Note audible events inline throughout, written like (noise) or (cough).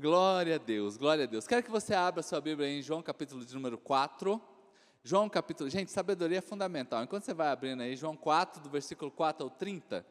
Glória a Deus, glória a Deus. Quero que você abra sua Bíblia em João capítulo de número 4. João capítulo, gente, sabedoria é fundamental. Enquanto você vai abrindo aí, João 4, do versículo 4 ao 30.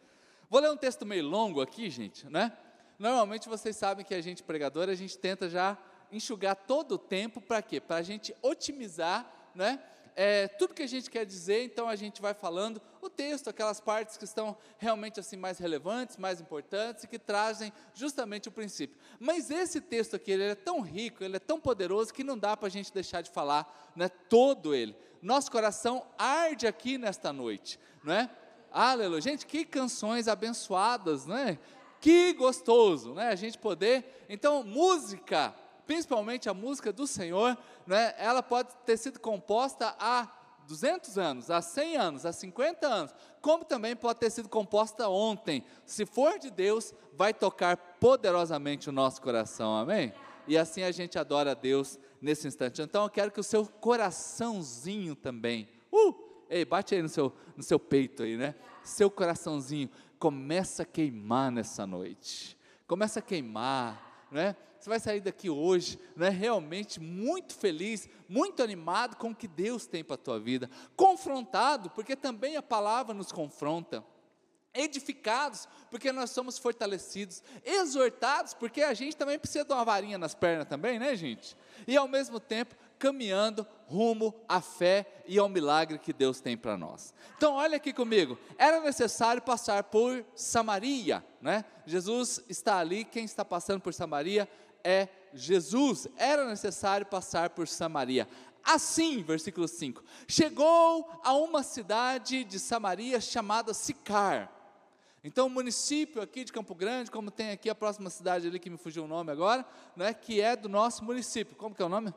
Vou ler um texto meio longo aqui, gente, né? Normalmente vocês sabem que a gente pregador, a gente tenta já enxugar todo o tempo para quê? Para a gente otimizar, né? É, tudo que a gente quer dizer, então a gente vai falando o texto, aquelas partes que estão realmente assim mais relevantes, mais importantes e que trazem justamente o princípio. Mas esse texto aqui, ele é tão rico, ele é tão poderoso que não dá para a gente deixar de falar, né, todo ele. Nosso coração arde aqui nesta noite, não é? Aleluia. Gente, que canções abençoadas, né? Que gostoso, né? A gente poder. Então, música principalmente a música do Senhor, né, ela pode ter sido composta há 200 anos, há 100 anos, há 50 anos, como também pode ter sido composta ontem. Se for de Deus, vai tocar poderosamente o nosso coração, amém? E assim a gente adora a Deus nesse instante. Então eu quero que o seu coraçãozinho também, uh, ei, bate aí no seu, no seu peito aí, né? Seu coraçãozinho começa a queimar nessa noite. Começa a queimar, né? você vai sair daqui hoje, né, realmente muito feliz, muito animado com o que Deus tem para a tua vida, confrontado, porque também a palavra nos confronta, edificados, porque nós somos fortalecidos, exortados, porque a gente também precisa de uma varinha nas pernas também, né, gente? E ao mesmo tempo caminhando rumo à fé e ao milagre que Deus tem para nós. Então, olha aqui comigo, era necessário passar por Samaria, né? Jesus está ali, quem está passando por Samaria é Jesus. Era necessário passar por Samaria. Assim, versículo 5: chegou a uma cidade de Samaria chamada Sicar. Então, o município aqui de Campo Grande, como tem aqui a próxima cidade ali que me fugiu o nome agora, né, que é do nosso município. Como que é o nome?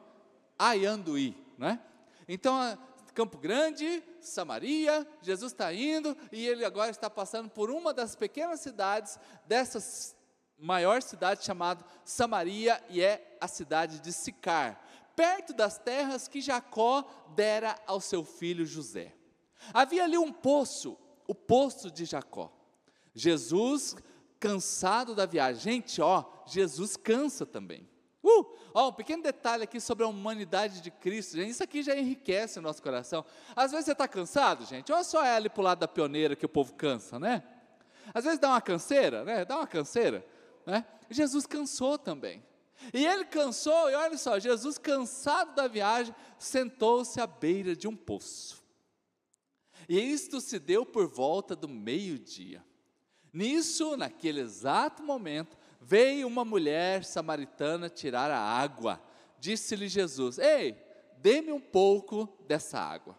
Aianduí, né? Então, Campo Grande, Samaria, Jesus está indo e ele agora está passando por uma das pequenas cidades dessas maior cidade chamada Samaria e é a cidade de Sicar, perto das terras que Jacó dera ao seu filho José. Havia ali um poço, o poço de Jacó. Jesus, cansado da viagem, gente, ó, Jesus cansa também. Uh, ó, um pequeno detalhe aqui sobre a humanidade de Cristo, gente, isso aqui já enriquece o nosso coração. Às vezes você está cansado, gente, ou só ali para o lado da pioneira que o povo cansa, né? Às vezes dá uma canseira, né? Dá uma canseira. Né? Jesus cansou também. E ele cansou, e olha só, Jesus, cansado da viagem, sentou-se à beira de um poço. E isto se deu por volta do meio-dia. Nisso, naquele exato momento, veio uma mulher samaritana tirar a água. Disse-lhe Jesus: Ei, dê-me um pouco dessa água.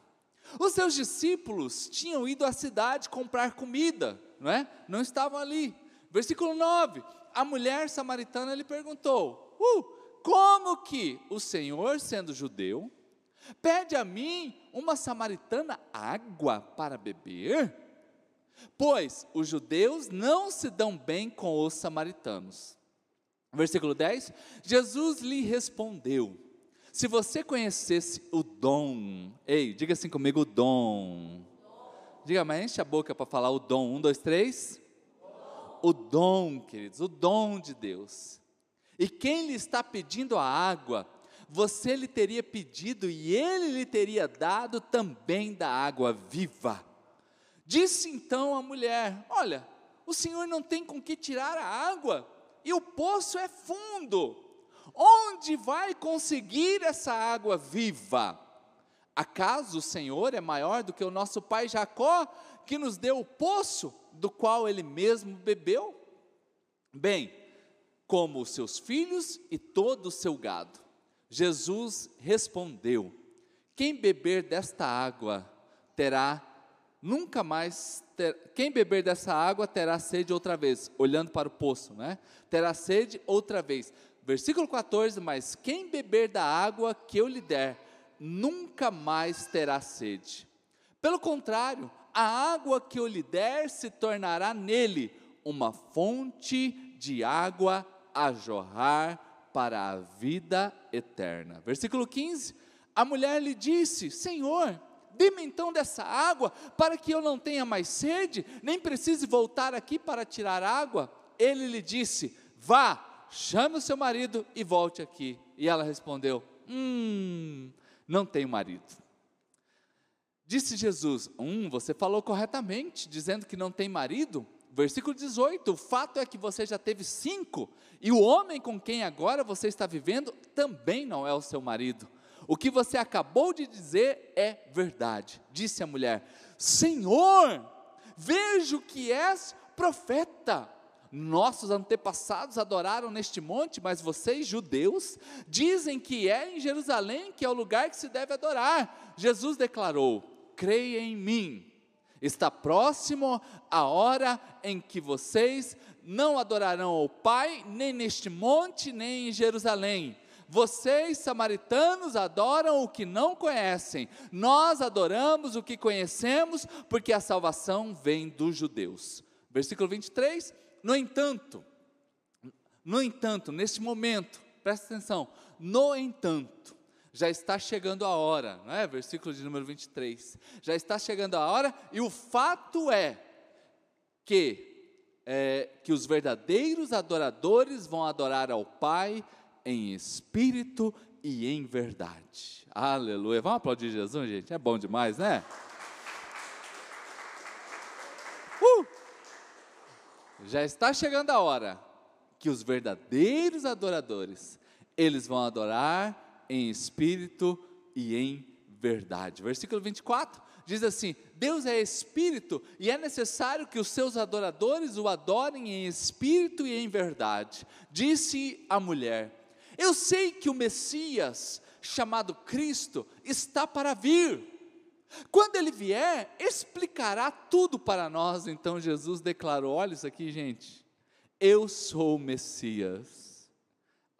Os seus discípulos tinham ido à cidade comprar comida, não é? Não estavam ali. Versículo 9: a mulher samaritana lhe perguntou: uh, Como que o Senhor, sendo judeu, pede a mim, uma samaritana, água para beber? Pois os judeus não se dão bem com os samaritanos. Versículo 10: Jesus lhe respondeu: Se você conhecesse o dom, ei, diga assim comigo: o dom. Diga, mas enche a boca para falar o dom. Um, dois, três o dom, queridos, o dom de Deus. E quem lhe está pedindo a água, você lhe teria pedido e ele lhe teria dado também da água viva. Disse então a mulher: Olha, o Senhor não tem com que tirar a água, e o poço é fundo. Onde vai conseguir essa água viva? Acaso o Senhor é maior do que o nosso pai Jacó, que nos deu o poço do qual ele mesmo bebeu? Bem, como os seus filhos e todo o seu gado. Jesus respondeu: Quem beber desta água terá nunca mais ter, quem beber dessa água terá sede outra vez, olhando para o poço, né? Terá sede outra vez. Versículo 14, mas quem beber da água que eu lhe der, nunca mais terá sede. Pelo contrário, a água que eu lhe der se tornará nele uma fonte de água a jorrar para a vida eterna. Versículo 15: A mulher lhe disse: Senhor, dê-me então dessa água, para que eu não tenha mais sede, nem precise voltar aqui para tirar água. Ele lhe disse: Vá, chame o seu marido e volte aqui. E ela respondeu: Hum, não tenho marido. Disse Jesus: Hum, você falou corretamente, dizendo que não tem marido. Versículo 18: O fato é que você já teve cinco, e o homem com quem agora você está vivendo também não é o seu marido. O que você acabou de dizer é verdade. Disse a mulher: Senhor, vejo que és profeta. Nossos antepassados adoraram neste monte, mas vocês, judeus, dizem que é em Jerusalém que é o lugar que se deve adorar. Jesus declarou: creia em mim. Está próximo a hora em que vocês não adorarão ao Pai, nem neste monte, nem em Jerusalém. Vocês, samaritanos, adoram o que não conhecem, nós adoramos o que conhecemos, porque a salvação vem dos judeus. Versículo 23. No entanto, no entanto, neste momento, presta atenção, no entanto, já está chegando a hora, não é? Versículo de número 23. Já está chegando a hora, e o fato é que, é, que os verdadeiros adoradores vão adorar ao Pai em espírito e em verdade. Aleluia. Vamos aplaudir Jesus, gente? É bom demais, né? Uh! Já está chegando a hora que os verdadeiros adoradores, eles vão adorar em espírito e em verdade. Versículo 24 diz assim: Deus é espírito e é necessário que os seus adoradores o adorem em espírito e em verdade. Disse a mulher: Eu sei que o Messias, chamado Cristo, está para vir. Quando ele vier, explicará tudo para nós. Então Jesus declarou: Olha isso aqui, gente. Eu sou o Messias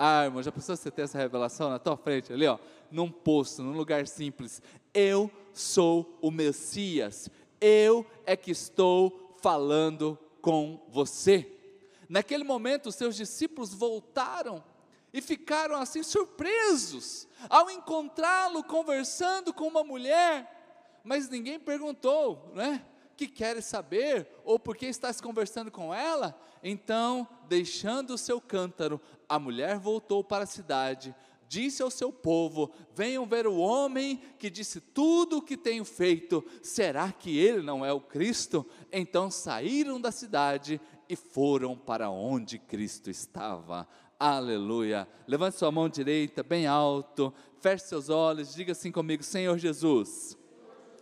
ah, irmão, já pensou você ter essa revelação na tua frente ali, ó, num posto, num lugar simples? Eu sou o Messias. Eu é que estou falando com você. Naquele momento, os seus discípulos voltaram e ficaram assim surpresos ao encontrá-lo conversando com uma mulher, mas ninguém perguntou, né? Que queres saber ou por que estás conversando com ela? Então, deixando o seu cântaro, a mulher voltou para a cidade, disse ao seu povo: Venham ver o homem que disse tudo o que tenho feito. Será que ele não é o Cristo? Então saíram da cidade e foram para onde Cristo estava. Aleluia. Levante sua mão direita bem alto, feche seus olhos, diga assim comigo: Senhor Jesus,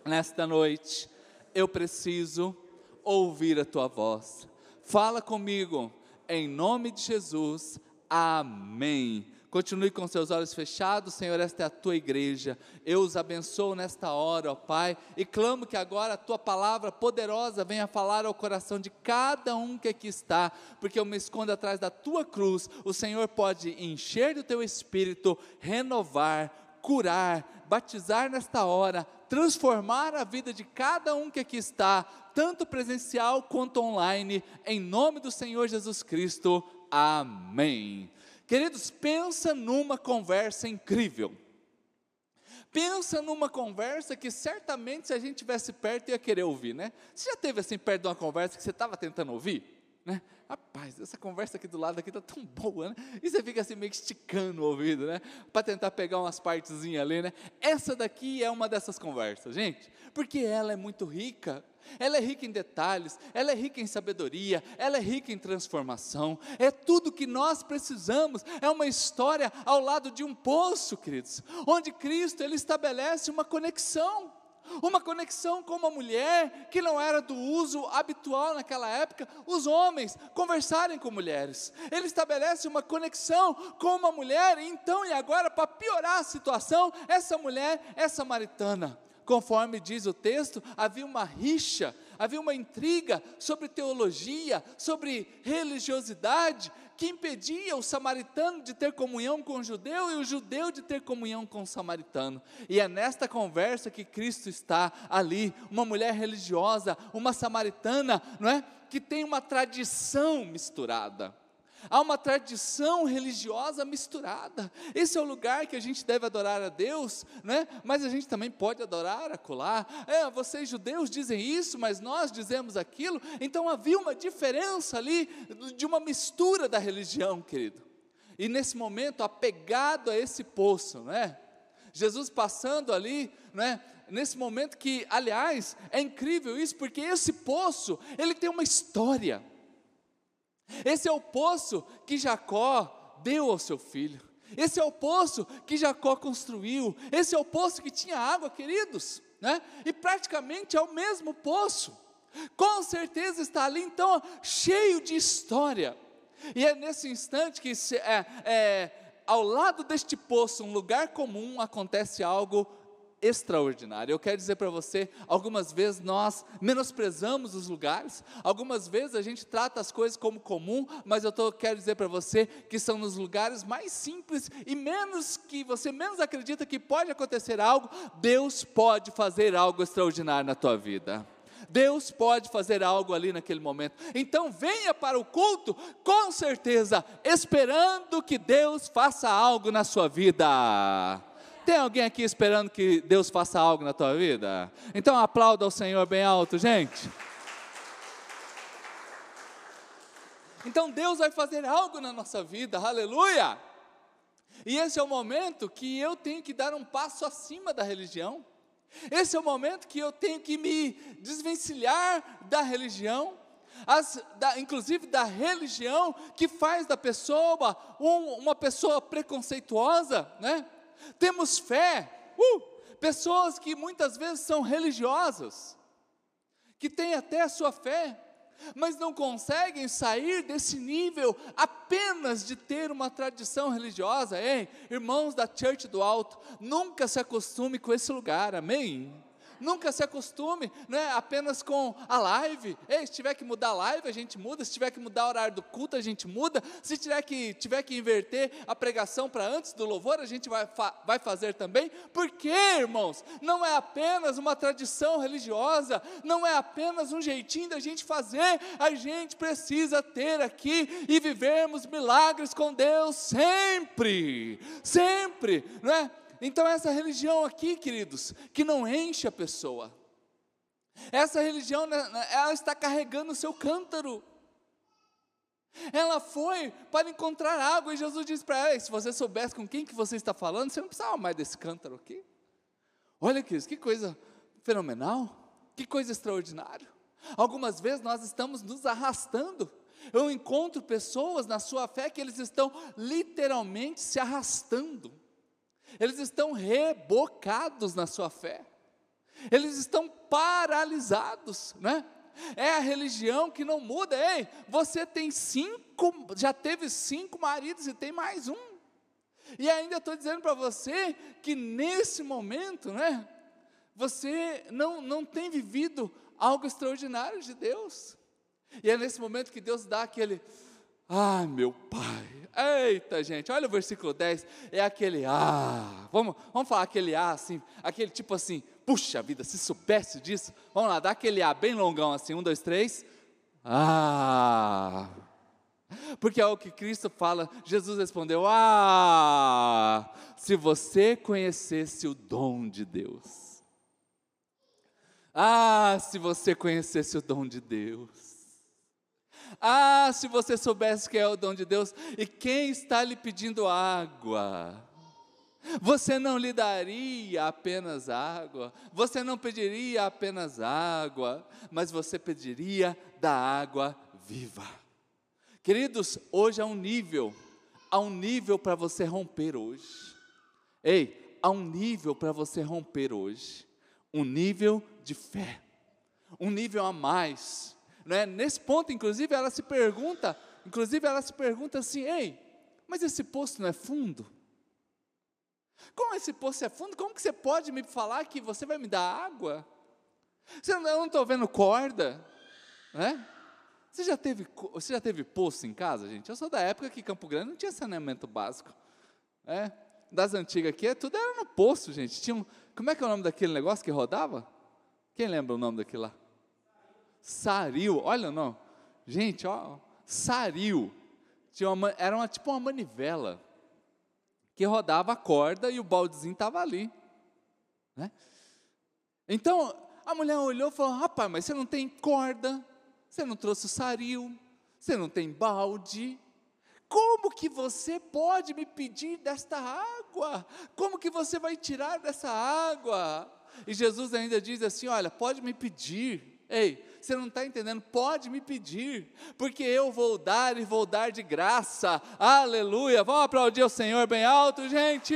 nesta noite eu preciso ouvir a tua voz. Fala comigo, em nome de Jesus. Amém. Continue com seus olhos fechados, Senhor, esta é a tua igreja. Eu os abençoo nesta hora, ó Pai, e clamo que agora a tua palavra poderosa venha falar ao coração de cada um que aqui está, porque eu me escondo atrás da tua cruz. O Senhor pode encher do teu espírito, renovar, curar, batizar nesta hora, transformar a vida de cada um que aqui está, tanto presencial quanto online, em nome do Senhor Jesus Cristo. Amém. Queridos, pensa numa conversa incrível. Pensa numa conversa que certamente se a gente tivesse perto ia querer ouvir, né? Você já teve assim perto de uma conversa que você estava tentando ouvir? Né? Rapaz, essa conversa aqui do lado aqui está tão boa, né? E você fica assim meio que esticando o ouvido, né? Para tentar pegar umas partezinhas ali, né? Essa daqui é uma dessas conversas, gente, porque ela é muito rica. Ela é rica em detalhes, ela é rica em sabedoria, ela é rica em transformação. É tudo que nós precisamos. É uma história ao lado de um poço, queridos, onde Cristo ele estabelece uma conexão uma conexão com uma mulher que não era do uso habitual naquela época, os homens conversarem com mulheres. Ele estabelece uma conexão com uma mulher, então e agora, para piorar a situação, essa mulher é samaritana. Conforme diz o texto, havia uma rixa, havia uma intriga sobre teologia, sobre religiosidade, que impedia o samaritano de ter comunhão com o judeu e o judeu de ter comunhão com o samaritano. E é nesta conversa que Cristo está ali, uma mulher religiosa, uma samaritana, não é? Que tem uma tradição misturada. Há uma tradição religiosa misturada. Esse é o lugar que a gente deve adorar a Deus, né? mas a gente também pode adorar a colar. É, vocês judeus dizem isso, mas nós dizemos aquilo. Então havia uma diferença ali, de uma mistura da religião, querido. e nesse momento apegado a esse poço, né? Jesus passando ali, né? Nesse momento que, aliás, é incrível isso, porque esse poço, ele tem uma história. Esse é o poço que Jacó deu ao seu filho. Esse é o poço que Jacó construiu. Esse é o poço que tinha água, queridos, né? E praticamente é o mesmo poço. Com certeza está ali, então, cheio de história. E é nesse instante que, é, é, ao lado deste poço, um lugar comum, acontece algo extraordinário. Eu quero dizer para você, algumas vezes nós menosprezamos os lugares, algumas vezes a gente trata as coisas como comum, mas eu tô, quero dizer para você que são nos lugares mais simples e menos que você menos acredita que pode acontecer algo, Deus pode fazer algo extraordinário na tua vida. Deus pode fazer algo ali naquele momento. Então venha para o culto, com certeza, esperando que Deus faça algo na sua vida. Tem alguém aqui esperando que Deus faça algo na tua vida? Então aplauda ao Senhor bem alto, gente. Então Deus vai fazer algo na nossa vida, aleluia! E esse é o momento que eu tenho que dar um passo acima da religião. Esse é o momento que eu tenho que me desvencilhar da religião, as, da, inclusive da religião que faz da pessoa um, uma pessoa preconceituosa, né? Temos fé, uh, pessoas que muitas vezes são religiosas, que têm até a sua fé, mas não conseguem sair desse nível apenas de ter uma tradição religiosa. Irmãos da Church do Alto, nunca se acostume com esse lugar, amém? Nunca se acostume né, apenas com a live. Ei, se tiver que mudar a live, a gente muda. Se tiver que mudar o horário do culto, a gente muda. Se tiver que, tiver que inverter a pregação para antes do louvor, a gente vai, vai fazer também. Porque, irmãos, não é apenas uma tradição religiosa, não é apenas um jeitinho da gente fazer, a gente precisa ter aqui e vivermos milagres com Deus sempre, sempre, não é? Então, essa religião aqui, queridos, que não enche a pessoa, essa religião, né, né, ela está carregando o seu cântaro. Ela foi para encontrar água e Jesus disse para ela: se você soubesse com quem que você está falando, você não precisava mais desse cântaro aqui. Olha, queridos, que coisa fenomenal, que coisa extraordinária. Algumas vezes nós estamos nos arrastando. Eu encontro pessoas na sua fé que eles estão literalmente se arrastando eles estão rebocados na sua fé, eles estão paralisados, né? É a religião que não muda. Ei, você tem cinco, já teve cinco maridos e tem mais um. E ainda estou dizendo para você que nesse momento, né? Você não, não tem vivido algo extraordinário de Deus. E é nesse momento que Deus dá aquele, ah, meu Pai, Eita, gente, olha o versículo 10, é aquele ah, vamos, vamos falar aquele ah assim, aquele tipo assim, puxa vida, se soubesse disso, vamos lá, dá aquele ah bem longão assim, um, dois, três, ah, porque é o que Cristo fala, Jesus respondeu, ah, se você conhecesse o dom de Deus, ah, se você conhecesse o dom de Deus, ah, se você soubesse que é o dom de Deus e quem está lhe pedindo água. Você não lhe daria apenas água, você não pediria apenas água, mas você pediria da água viva. Queridos, hoje há um nível, há um nível para você romper hoje. Ei, há um nível para você romper hoje, um nível de fé, um nível a mais né? Nesse ponto, inclusive, ela se pergunta, inclusive ela se pergunta assim, ei, mas esse poço não é fundo? Como esse poço é fundo? Como que você pode me falar que você vai me dar água? Você eu não estou vendo corda, né? Você já, teve, você já teve poço em casa, gente? Eu sou da época que Campo Grande não tinha saneamento básico. né? Das antigas aqui, tudo era no poço, gente. Tinha um, como é que é o nome daquele negócio que rodava? Quem lembra o nome daquilo lá? Saril, olha não, gente, ó, Saril, tinha uma, era uma, tipo uma manivela, que rodava a corda e o baldezinho estava ali, né? Então, a mulher olhou e falou, rapaz, mas você não tem corda, você não trouxe o saril, você não tem balde, Como que você pode me pedir desta água? Como que você vai tirar dessa água? E Jesus ainda diz assim: Olha, pode me pedir. Ei, você não está entendendo? Pode me pedir, porque eu vou dar e vou dar de graça. Aleluia. Vamos aplaudir o Senhor bem alto, gente.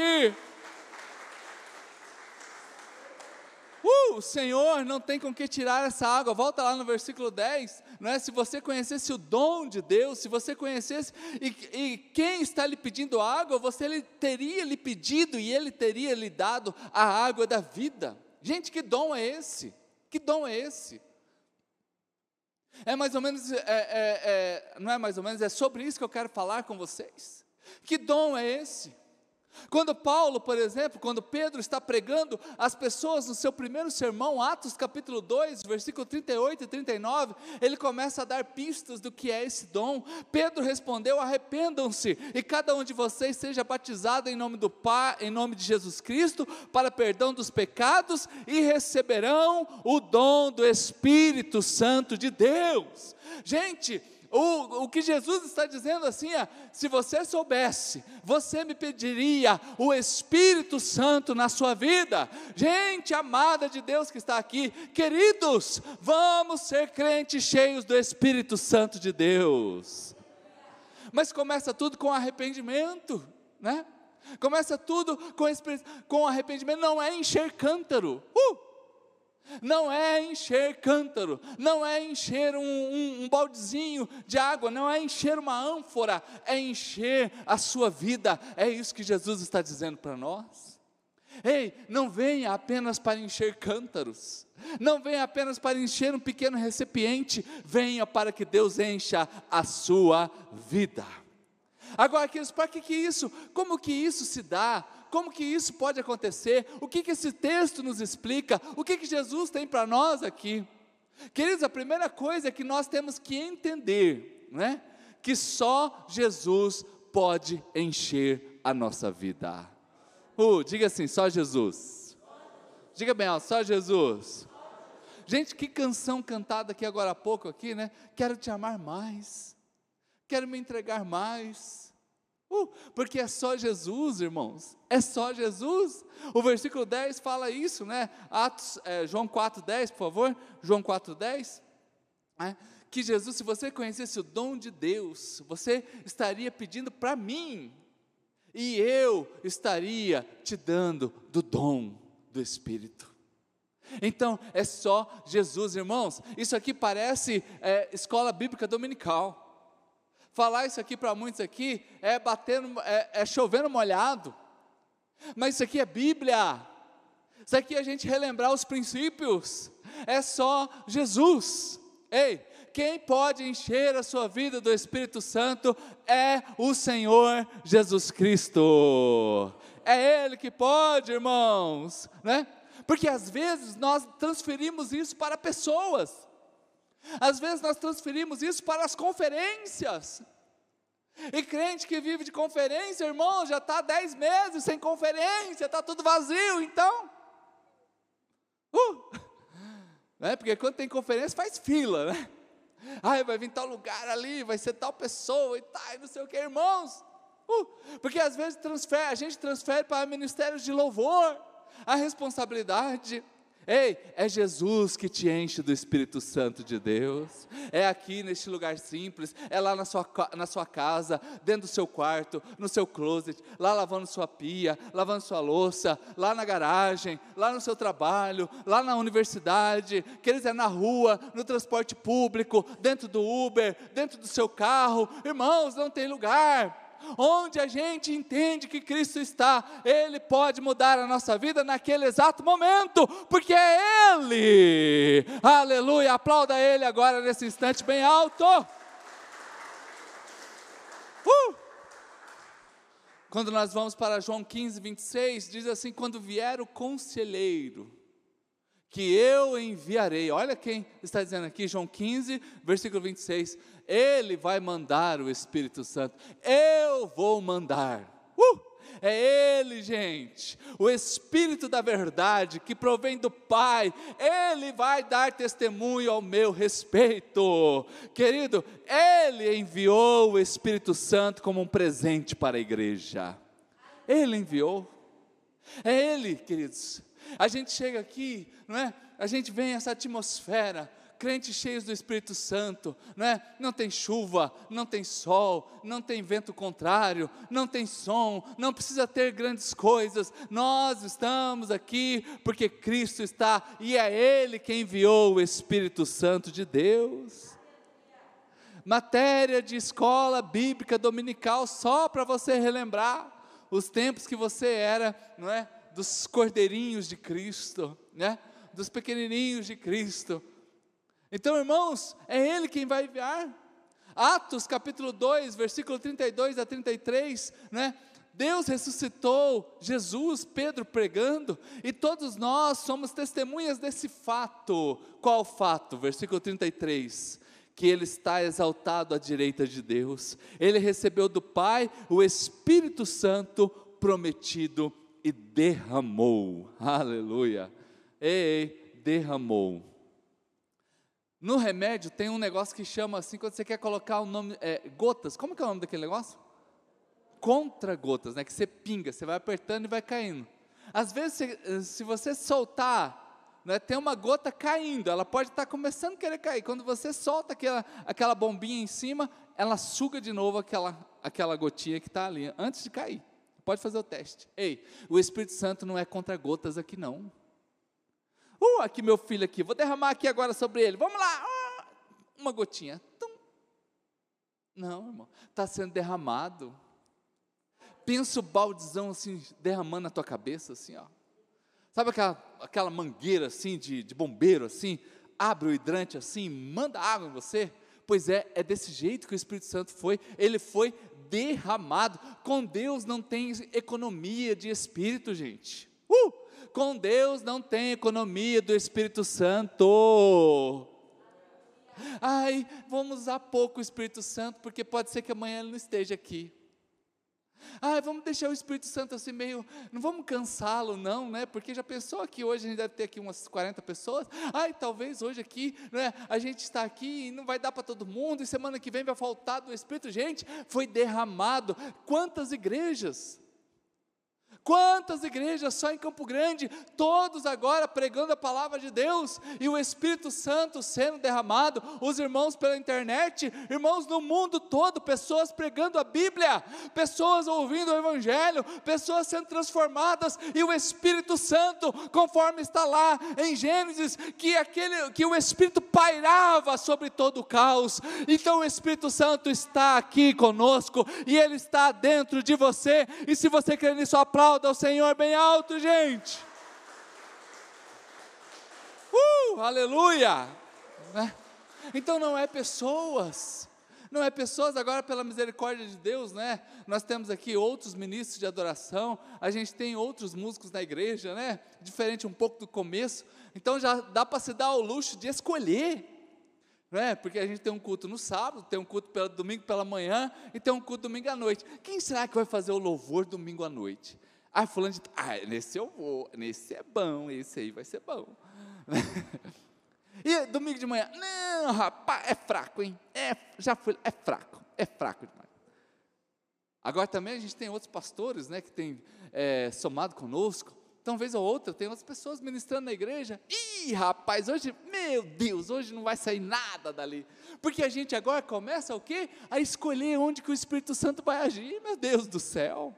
Uh, o Senhor não tem com que tirar essa água. Volta lá no versículo 10. Não é? Se você conhecesse o dom de Deus, se você conhecesse e, e quem está lhe pedindo água, você lhe, teria lhe pedido e ele teria lhe dado a água da vida. Gente, que dom é esse? Que dom é esse? É mais ou menos, é, é, é, não é mais ou menos, é sobre isso que eu quero falar com vocês. Que dom é esse? Quando Paulo, por exemplo, quando Pedro está pregando as pessoas no seu primeiro sermão, Atos capítulo 2, versículo 38 e 39, ele começa a dar pistas do que é esse dom. Pedro respondeu: Arrependam-se e cada um de vocês seja batizado em nome do Pai, em nome de Jesus Cristo, para perdão dos pecados e receberão o dom do Espírito Santo de Deus. Gente, o, o que Jesus está dizendo assim é: se você soubesse, você me pediria o Espírito Santo na sua vida. Gente amada de Deus que está aqui, queridos, vamos ser crentes cheios do Espírito Santo de Deus. Mas começa tudo com arrependimento, né? Começa tudo com, com arrependimento, não é encher cântaro. Uh! Não é encher cântaro, não é encher um, um, um, baldezinho de água, não é encher uma ânfora, é encher a sua vida, é isso que Jesus está dizendo para nós. Ei, não venha apenas para encher cântaros, não venha apenas para encher um pequeno recipiente, venha para que Deus encha a sua vida. Agora, queridos, para que, que isso? Como que isso se dá? Como que isso pode acontecer? O que, que esse texto nos explica? O que, que Jesus tem para nós aqui? Queridos, a primeira coisa é que nós temos que entender, né? Que só Jesus pode encher a nossa vida. Uh, diga assim, só Jesus. Diga bem, ó, só Jesus. Gente, que canção cantada aqui agora há pouco aqui, né? Quero te amar mais. Quero me entregar mais Uh, porque é só Jesus, irmãos, é só Jesus. O versículo 10 fala isso, né? Atos, é, João 4,10, por favor, João 4,10. É, que Jesus, se você conhecesse o dom de Deus, você estaria pedindo para mim, e eu estaria te dando do dom do Espírito. Então, é só Jesus, irmãos. Isso aqui parece é, escola bíblica dominical. Falar isso aqui para muitos aqui é batendo, é, é chovendo molhado. Mas isso aqui é Bíblia. Isso aqui é a gente relembrar os princípios. É só Jesus. Ei, quem pode encher a sua vida do Espírito Santo é o Senhor Jesus Cristo. É Ele que pode, irmãos, né? Porque às vezes nós transferimos isso para pessoas. Às vezes nós transferimos isso para as conferências. E crente que vive de conferência, irmão, já está dez meses sem conferência, está tudo vazio, então. Uh, né? Porque quando tem conferência faz fila, né? Ai, vai vir tal lugar ali, vai ser tal pessoa e tal, e não sei o que, irmãos. Uh, porque às vezes transfere, a gente transfere para ministérios de louvor a responsabilidade. Ei, é Jesus que te enche do Espírito Santo de Deus. É aqui neste lugar simples, é lá na sua, na sua casa, dentro do seu quarto, no seu closet, lá lavando sua pia, lavando sua louça, lá na garagem, lá no seu trabalho, lá na universidade, quer é na rua, no transporte público, dentro do Uber, dentro do seu carro. Irmãos, não tem lugar onde a gente entende que Cristo está, Ele pode mudar a nossa vida naquele exato momento, porque é Ele. Aleluia, aplauda Ele agora nesse instante bem alto. Uh! Quando nós vamos para João 15, 26, diz assim: quando vier o conselheiro, que eu enviarei. Olha quem está dizendo aqui, João 15, versículo 26. Ele vai mandar o Espírito Santo. Eu vou mandar. Uh! É Ele, gente, o Espírito da verdade que provém do Pai, Ele vai dar testemunho ao meu respeito. Querido, Ele enviou o Espírito Santo como um presente para a igreja. Ele enviou. É Ele, queridos. A gente chega aqui, não é? A gente vem essa atmosfera crentes cheios do Espírito Santo, não é? Não tem chuva, não tem sol, não tem vento contrário, não tem som, não precisa ter grandes coisas. Nós estamos aqui porque Cristo está e é Ele quem enviou o Espírito Santo de Deus. Matéria de escola bíblica dominical só para você relembrar os tempos que você era, não é? Dos cordeirinhos de Cristo, né? Dos pequenininhos de Cristo então, irmãos, é Ele quem vai enviar. Atos capítulo 2, versículo 32 a 33, né? Deus ressuscitou Jesus, Pedro pregando, e todos nós somos testemunhas desse fato. Qual fato? Versículo 33 que ele está exaltado à direita de Deus. Ele recebeu do Pai o Espírito Santo prometido e derramou. Aleluia. Ei, derramou. No remédio tem um negócio que chama assim, quando você quer colocar o nome, é, gotas, como que é o nome daquele negócio? Contra-gotas, né? Que você pinga, você vai apertando e vai caindo. Às vezes, se, se você soltar, né, tem uma gota caindo, ela pode estar começando a querer cair. Quando você solta aquela, aquela bombinha em cima, ela suga de novo aquela, aquela gotinha que está ali, antes de cair. Pode fazer o teste. Ei, o Espírito Santo não é contra gotas aqui não. Uh, aqui meu filho aqui, vou derramar aqui agora sobre ele. Vamos lá. Uma gotinha. Tum. Não, irmão, está sendo derramado. Pensa o baldezão assim, derramando na tua cabeça, assim, ó. Sabe aquela, aquela mangueira assim, de, de bombeiro, assim? Abre o hidrante assim, manda água em você. Pois é, é desse jeito que o Espírito Santo foi. Ele foi derramado. Com Deus não tem economia de espírito, gente. Uh! Com Deus não tem economia do Espírito Santo. Ai, vamos usar pouco o Espírito Santo, porque pode ser que amanhã ele não esteja aqui. Ai, vamos deixar o Espírito Santo assim meio, não vamos cansá-lo não, né? Porque já pensou que hoje a gente deve ter aqui umas 40 pessoas? Ai, talvez hoje aqui, né, a gente está aqui e não vai dar para todo mundo, e semana que vem vai faltar do Espírito. Gente, foi derramado. Quantas igrejas? Quantas igrejas só em Campo Grande, todos agora pregando a palavra de Deus e o Espírito Santo sendo derramado, os irmãos pela internet, irmãos no mundo todo, pessoas pregando a Bíblia, pessoas ouvindo o Evangelho, pessoas sendo transformadas e o Espírito Santo, conforme está lá em Gênesis, que aquele que o Espírito pairava sobre todo o caos. Então o Espírito Santo está aqui conosco e ele está dentro de você. E se você crê nisso, aplauda aplauda ao Senhor bem alto, gente. Uh, aleluia! Né? Então não é pessoas, não é pessoas, agora pela misericórdia de Deus, né? Nós temos aqui outros ministros de adoração, a gente tem outros músicos na igreja, né? Diferente um pouco do começo, então já dá para se dar o luxo de escolher, né? Porque a gente tem um culto no sábado, tem um culto pelo domingo pela manhã e tem um culto domingo à noite. Quem será que vai fazer o louvor domingo à noite? Ah, fulano de. Ah, nesse eu vou, nesse é bom, esse aí vai ser bom. (laughs) e domingo de manhã, não, rapaz, é fraco, hein? É, já foi, é fraco, é fraco demais. Agora também a gente tem outros pastores, né, que tem é, somado conosco. Então, vez ou outra, tem outras pessoas ministrando na igreja. Ih, rapaz, hoje, meu Deus, hoje não vai sair nada dali. Porque a gente agora começa o quê? A escolher onde que o Espírito Santo vai agir, meu Deus do céu.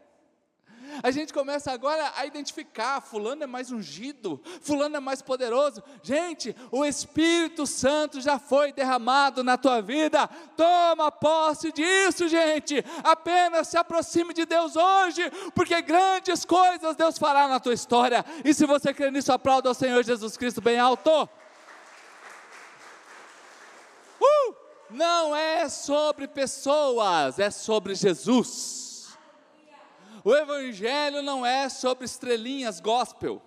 A gente começa agora a identificar: Fulano é mais ungido, Fulano é mais poderoso. Gente, o Espírito Santo já foi derramado na tua vida. Toma posse disso, gente. Apenas se aproxime de Deus hoje, porque grandes coisas Deus fará na tua história. E se você crê nisso, aplauda ao Senhor Jesus Cristo bem alto. Uh! Não é sobre pessoas, é sobre Jesus. O Evangelho não é sobre estrelinhas gospel.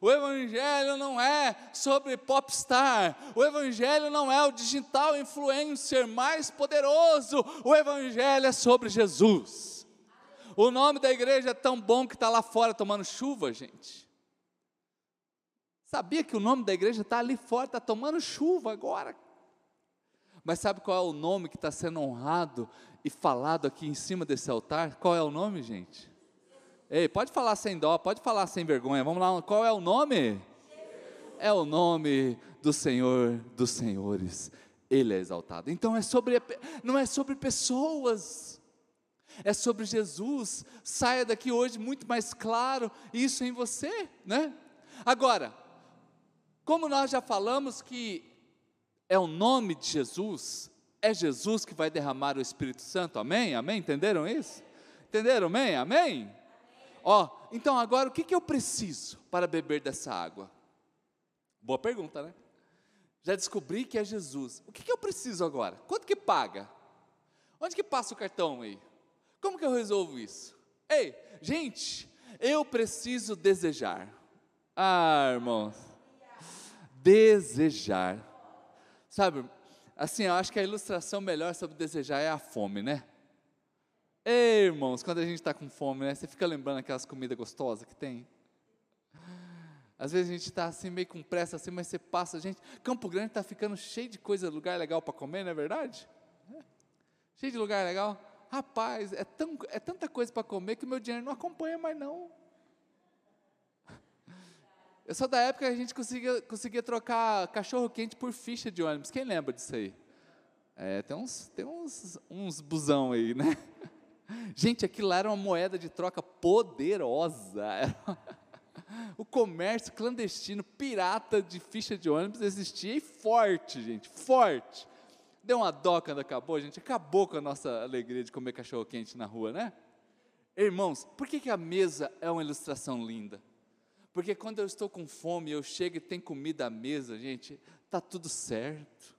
O Evangelho não é sobre popstar. O Evangelho não é o digital influencer mais poderoso. O Evangelho é sobre Jesus. O nome da igreja é tão bom que está lá fora tomando chuva, gente. Sabia que o nome da igreja está ali fora, está tomando chuva agora. Mas sabe qual é o nome que está sendo honrado e falado aqui em cima desse altar? Qual é o nome, gente? Ei, pode falar sem dó, pode falar sem vergonha. Vamos lá, qual é o nome? É o nome do Senhor dos Senhores. Ele é exaltado. Então é sobre não é sobre pessoas. É sobre Jesus. Saia daqui hoje muito mais claro isso em você, né? Agora, como nós já falamos que é o nome de Jesus, é Jesus que vai derramar o Espírito Santo. Amém? Amém? Entenderam isso? Entenderam? Amém? Amém? Ó, então agora o que, que eu preciso para beber dessa água? Boa pergunta, né? Já descobri que é Jesus. O que, que eu preciso agora? Quanto que paga? Onde que passa o cartão aí? Como que eu resolvo isso? Ei, gente, eu preciso desejar. Ah, irmãos. Desejar. Sabe, assim, eu acho que a ilustração melhor sobre desejar é a fome, né? Ei, irmãos, quando a gente está com fome, né? Você fica lembrando aquelas comidas gostosas que tem? Às vezes a gente está assim, meio com pressa, assim, mas você passa, gente. Campo Grande está ficando cheio de coisa, lugar legal para comer, não é verdade? Cheio de lugar legal. Rapaz, é, tão, é tanta coisa para comer que o meu dinheiro não acompanha mais, não. Eu sou da época que a gente conseguia, conseguia trocar cachorro quente por ficha de ônibus. Quem lembra disso aí? É, tem uns, tem uns, uns busão aí, né? (laughs) Gente, aquilo lá era uma moeda de troca poderosa. (laughs) O comércio clandestino, pirata de ficha de ônibus existia e forte, gente, forte. Deu uma dó quando acabou, gente. Acabou com a nossa alegria de comer cachorro quente na rua, né? Irmãos, por que, que a mesa é uma ilustração linda? Porque quando eu estou com fome, eu chego e tem comida à mesa, gente, tá tudo certo.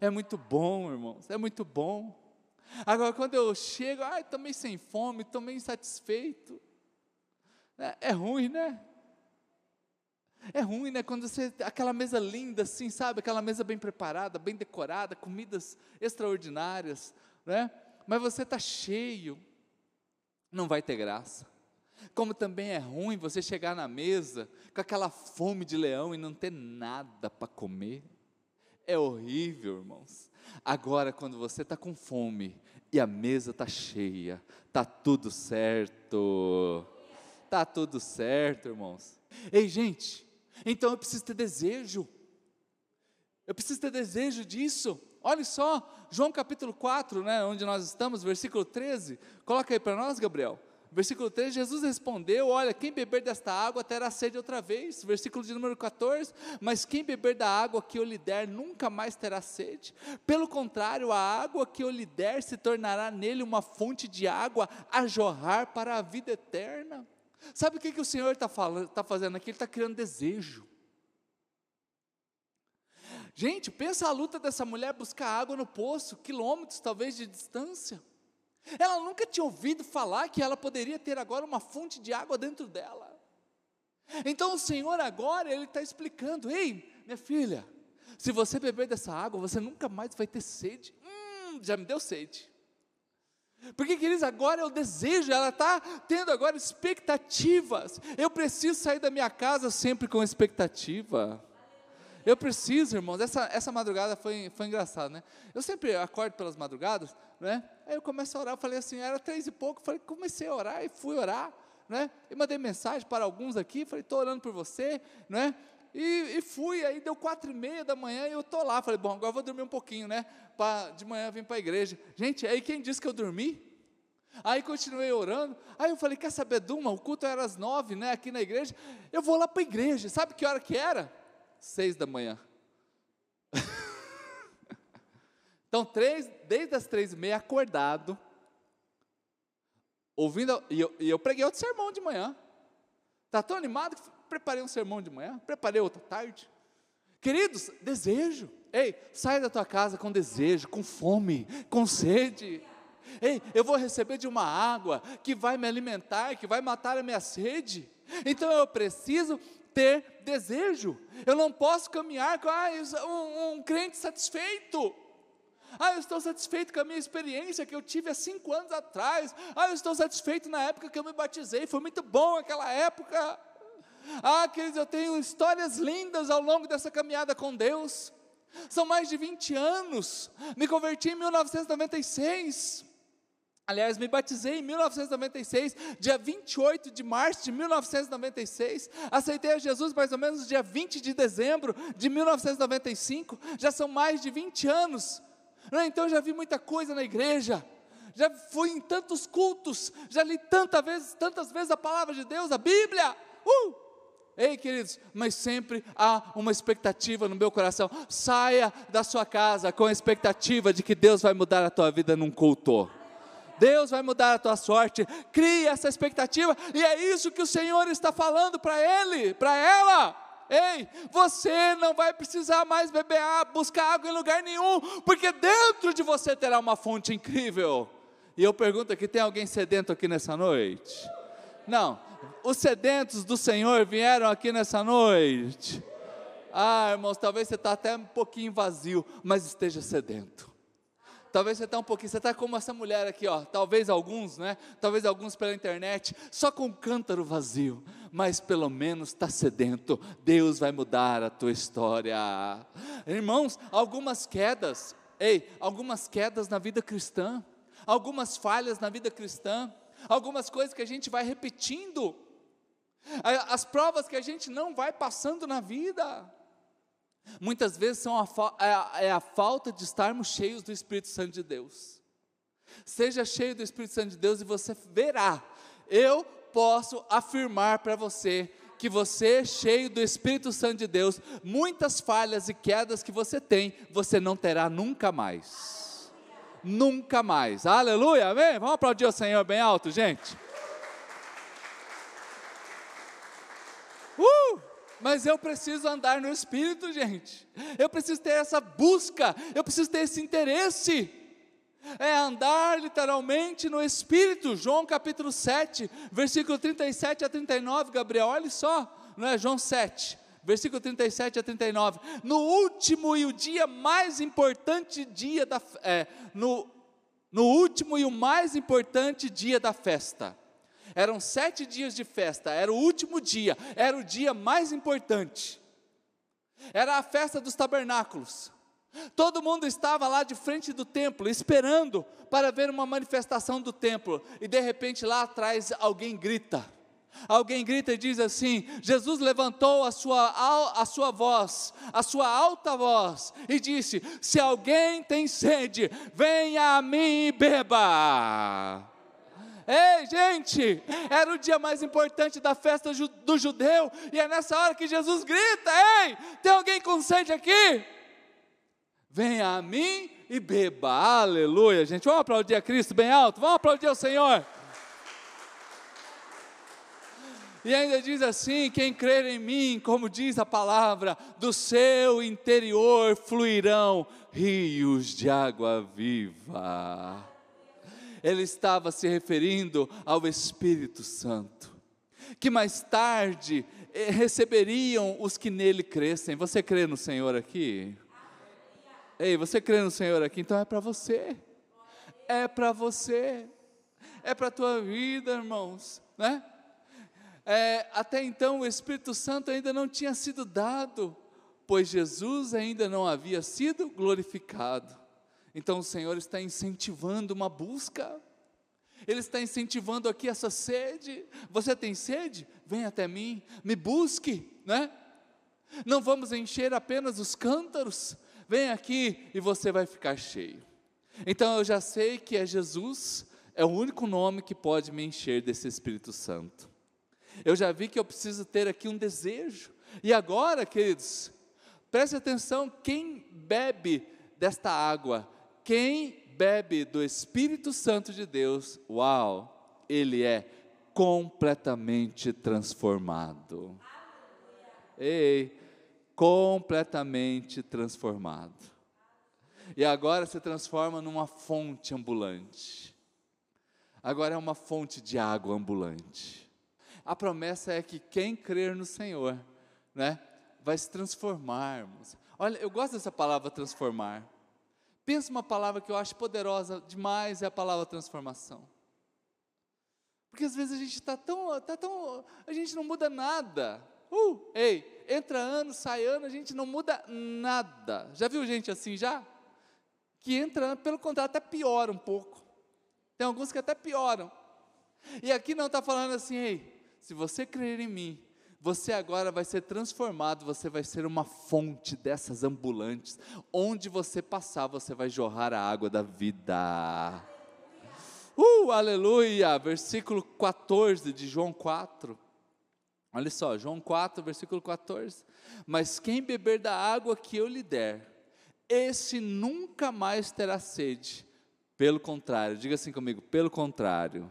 É muito bom, irmãos, é muito bom. Agora, quando eu chego, ai, estou meio sem fome, meio insatisfeito. É, é ruim, né? É ruim, né? Quando você. Aquela mesa linda, assim, sabe? Aquela mesa bem preparada, bem decorada, comidas extraordinárias, né? Mas você está cheio, não vai ter graça. Como também é ruim você chegar na mesa com aquela fome de leão e não ter nada para comer. É horrível, irmãos. Agora, quando você está com fome e a mesa está cheia, está tudo certo. Está tudo certo, irmãos. Ei, gente, então eu preciso ter desejo. Eu preciso ter desejo disso. Olha só, João capítulo 4, né, onde nós estamos, versículo 13. Coloca aí para nós, Gabriel. Versículo 3, Jesus respondeu: Olha, quem beber desta água terá sede outra vez. Versículo de número 14: Mas quem beber da água que eu lhe der nunca mais terá sede. Pelo contrário, a água que eu lhe der se tornará nele uma fonte de água a jorrar para a vida eterna. Sabe o que, que o Senhor está tá fazendo aqui? Ele está criando desejo. Gente, pensa a luta dessa mulher buscar água no poço, quilômetros talvez de distância. Ela nunca tinha ouvido falar que ela poderia ter agora uma fonte de água dentro dela. Então o Senhor agora, Ele está explicando: ei, minha filha, se você beber dessa água, você nunca mais vai ter sede. Hum, já me deu sede. Porque, queridos, agora é o desejo, ela está tendo agora expectativas. Eu preciso sair da minha casa sempre com expectativa. Eu preciso, irmãos, essa, essa madrugada foi, foi engraçada, né? Eu sempre acordo pelas madrugadas, né? Aí eu começo a orar, eu falei assim, era três e pouco, falei, comecei a orar e fui orar, né? E mandei mensagem para alguns aqui, falei, estou orando por você, né? E, e, fui, aí deu quatro e meia da manhã e eu estou lá, falei, bom, agora vou dormir um pouquinho, né? Pra, de manhã vir para a igreja. Gente, aí quem disse que eu dormi? Aí continuei orando, aí eu falei, quer saber, Duma, o culto era às nove, né, aqui na igreja, eu vou lá para a igreja, sabe que hora que era? Seis da manhã. (laughs) então, três, desde as três e meia, acordado, ouvindo, e eu, e eu preguei outro sermão de manhã. Está tão animado que preparei um sermão de manhã, preparei outra tarde. Queridos, desejo. Ei, sai da tua casa com desejo, com fome, com sede. Ei, eu vou receber de uma água que vai me alimentar, que vai matar a minha sede. Então eu preciso ter desejo. Eu não posso caminhar com ah, um, um crente satisfeito. Ah, eu estou satisfeito com a minha experiência que eu tive há cinco anos atrás. Ah, eu estou satisfeito na época que eu me batizei, foi muito bom aquela época. Ah, queridos, eu tenho histórias lindas ao longo dessa caminhada com Deus. São mais de 20 anos. Me converti em 1996. Aliás, me batizei em 1996, dia 28 de março de 1996. Aceitei a Jesus mais ou menos dia 20 de dezembro de 1995. Já são mais de 20 anos. Né? Então já vi muita coisa na igreja. Já fui em tantos cultos, já li tantas vezes, tantas vezes a palavra de Deus, a Bíblia. Uh! Ei, queridos, mas sempre há uma expectativa no meu coração. Saia da sua casa com a expectativa de que Deus vai mudar a tua vida num culto. Deus vai mudar a tua sorte. Crie essa expectativa, e é isso que o Senhor está falando para ele, para ela. Ei, você não vai precisar mais beber água, buscar água em lugar nenhum, porque dentro de você terá uma fonte incrível. E eu pergunto aqui: tem alguém sedento aqui nessa noite? Não, os sedentos do Senhor vieram aqui nessa noite. Ah, irmãos, talvez você está até um pouquinho vazio, mas esteja sedento. Talvez você está um pouquinho, você está como essa mulher aqui, ó. Talvez alguns, né? Talvez alguns pela internet, só com um cântaro vazio, mas pelo menos está sedento. Deus vai mudar a tua história. Irmãos, algumas quedas, ei, algumas quedas na vida cristã, algumas falhas na vida cristã, algumas coisas que a gente vai repetindo, as provas que a gente não vai passando na vida. Muitas vezes são a, é, é a falta de estarmos cheios do Espírito Santo de Deus. Seja cheio do Espírito Santo de Deus e você verá. Eu posso afirmar para você que você, cheio do Espírito Santo de Deus, muitas falhas e quedas que você tem, você não terá nunca mais. Nunca mais. Aleluia, amém? Vamos aplaudir o Senhor bem alto, gente. Uh! Mas eu preciso andar no Espírito, gente. Eu preciso ter essa busca, eu preciso ter esse interesse. É andar literalmente no Espírito. João capítulo 7, versículo 37 a 39, Gabriel, olha só, não é? João 7, versículo 37 a 39. No último e o dia mais importante dia da é, no, no último e o mais importante dia da festa eram sete dias de festa, era o último dia, era o dia mais importante. Era a festa dos tabernáculos. Todo mundo estava lá de frente do templo, esperando para ver uma manifestação do templo, e de repente lá atrás alguém grita. Alguém grita e diz assim: Jesus levantou a sua, a sua voz, a sua alta voz, e disse: Se alguém tem sede, venha a mim e beba. Ei, gente, era o dia mais importante da festa do judeu, e é nessa hora que Jesus grita: Ei, tem alguém com sede aqui? Venha a mim e beba, aleluia, gente. Vamos aplaudir a Cristo bem alto, vamos aplaudir ao Senhor. E ainda diz assim: quem crer em mim, como diz a palavra, do seu interior fluirão rios de água viva ele estava se referindo ao Espírito Santo, que mais tarde eh, receberiam os que nele crescem. Você crê no Senhor aqui? Ei, você crê no Senhor aqui? Então é para você. É para você. É para a tua vida, irmãos, né? É, até então o Espírito Santo ainda não tinha sido dado, pois Jesus ainda não havia sido glorificado. Então o Senhor está incentivando uma busca. Ele está incentivando aqui essa sede. Você tem sede? Vem até mim, me busque, né? Não vamos encher apenas os cântaros. Vem aqui e você vai ficar cheio. Então eu já sei que é Jesus, é o único nome que pode me encher desse Espírito Santo. Eu já vi que eu preciso ter aqui um desejo. E agora, queridos, preste atenção: quem bebe desta água quem bebe do Espírito Santo de Deus, uau, ele é completamente transformado. Ei, completamente transformado. E agora se transforma numa fonte ambulante. Agora é uma fonte de água ambulante. A promessa é que quem crer no Senhor, né, vai se transformar. Olha, eu gosto dessa palavra transformar Pensa uma palavra que eu acho poderosa demais, é a palavra transformação. Porque às vezes a gente está tão, tá tão. A gente não muda nada. Uh, ei, entra ano, sai ano, a gente não muda nada. Já viu gente assim já? Que entra ano, pelo contrário, até piora um pouco. Tem alguns que até pioram. E aqui não está falando assim, ei, se você crer em mim, você agora vai ser transformado, você vai ser uma fonte dessas ambulantes. Onde você passar, você vai jorrar a água da vida. Uh, aleluia! Versículo 14 de João 4. Olha só, João 4, versículo 14. Mas quem beber da água que eu lhe der, esse nunca mais terá sede. Pelo contrário, diga assim comigo: pelo contrário,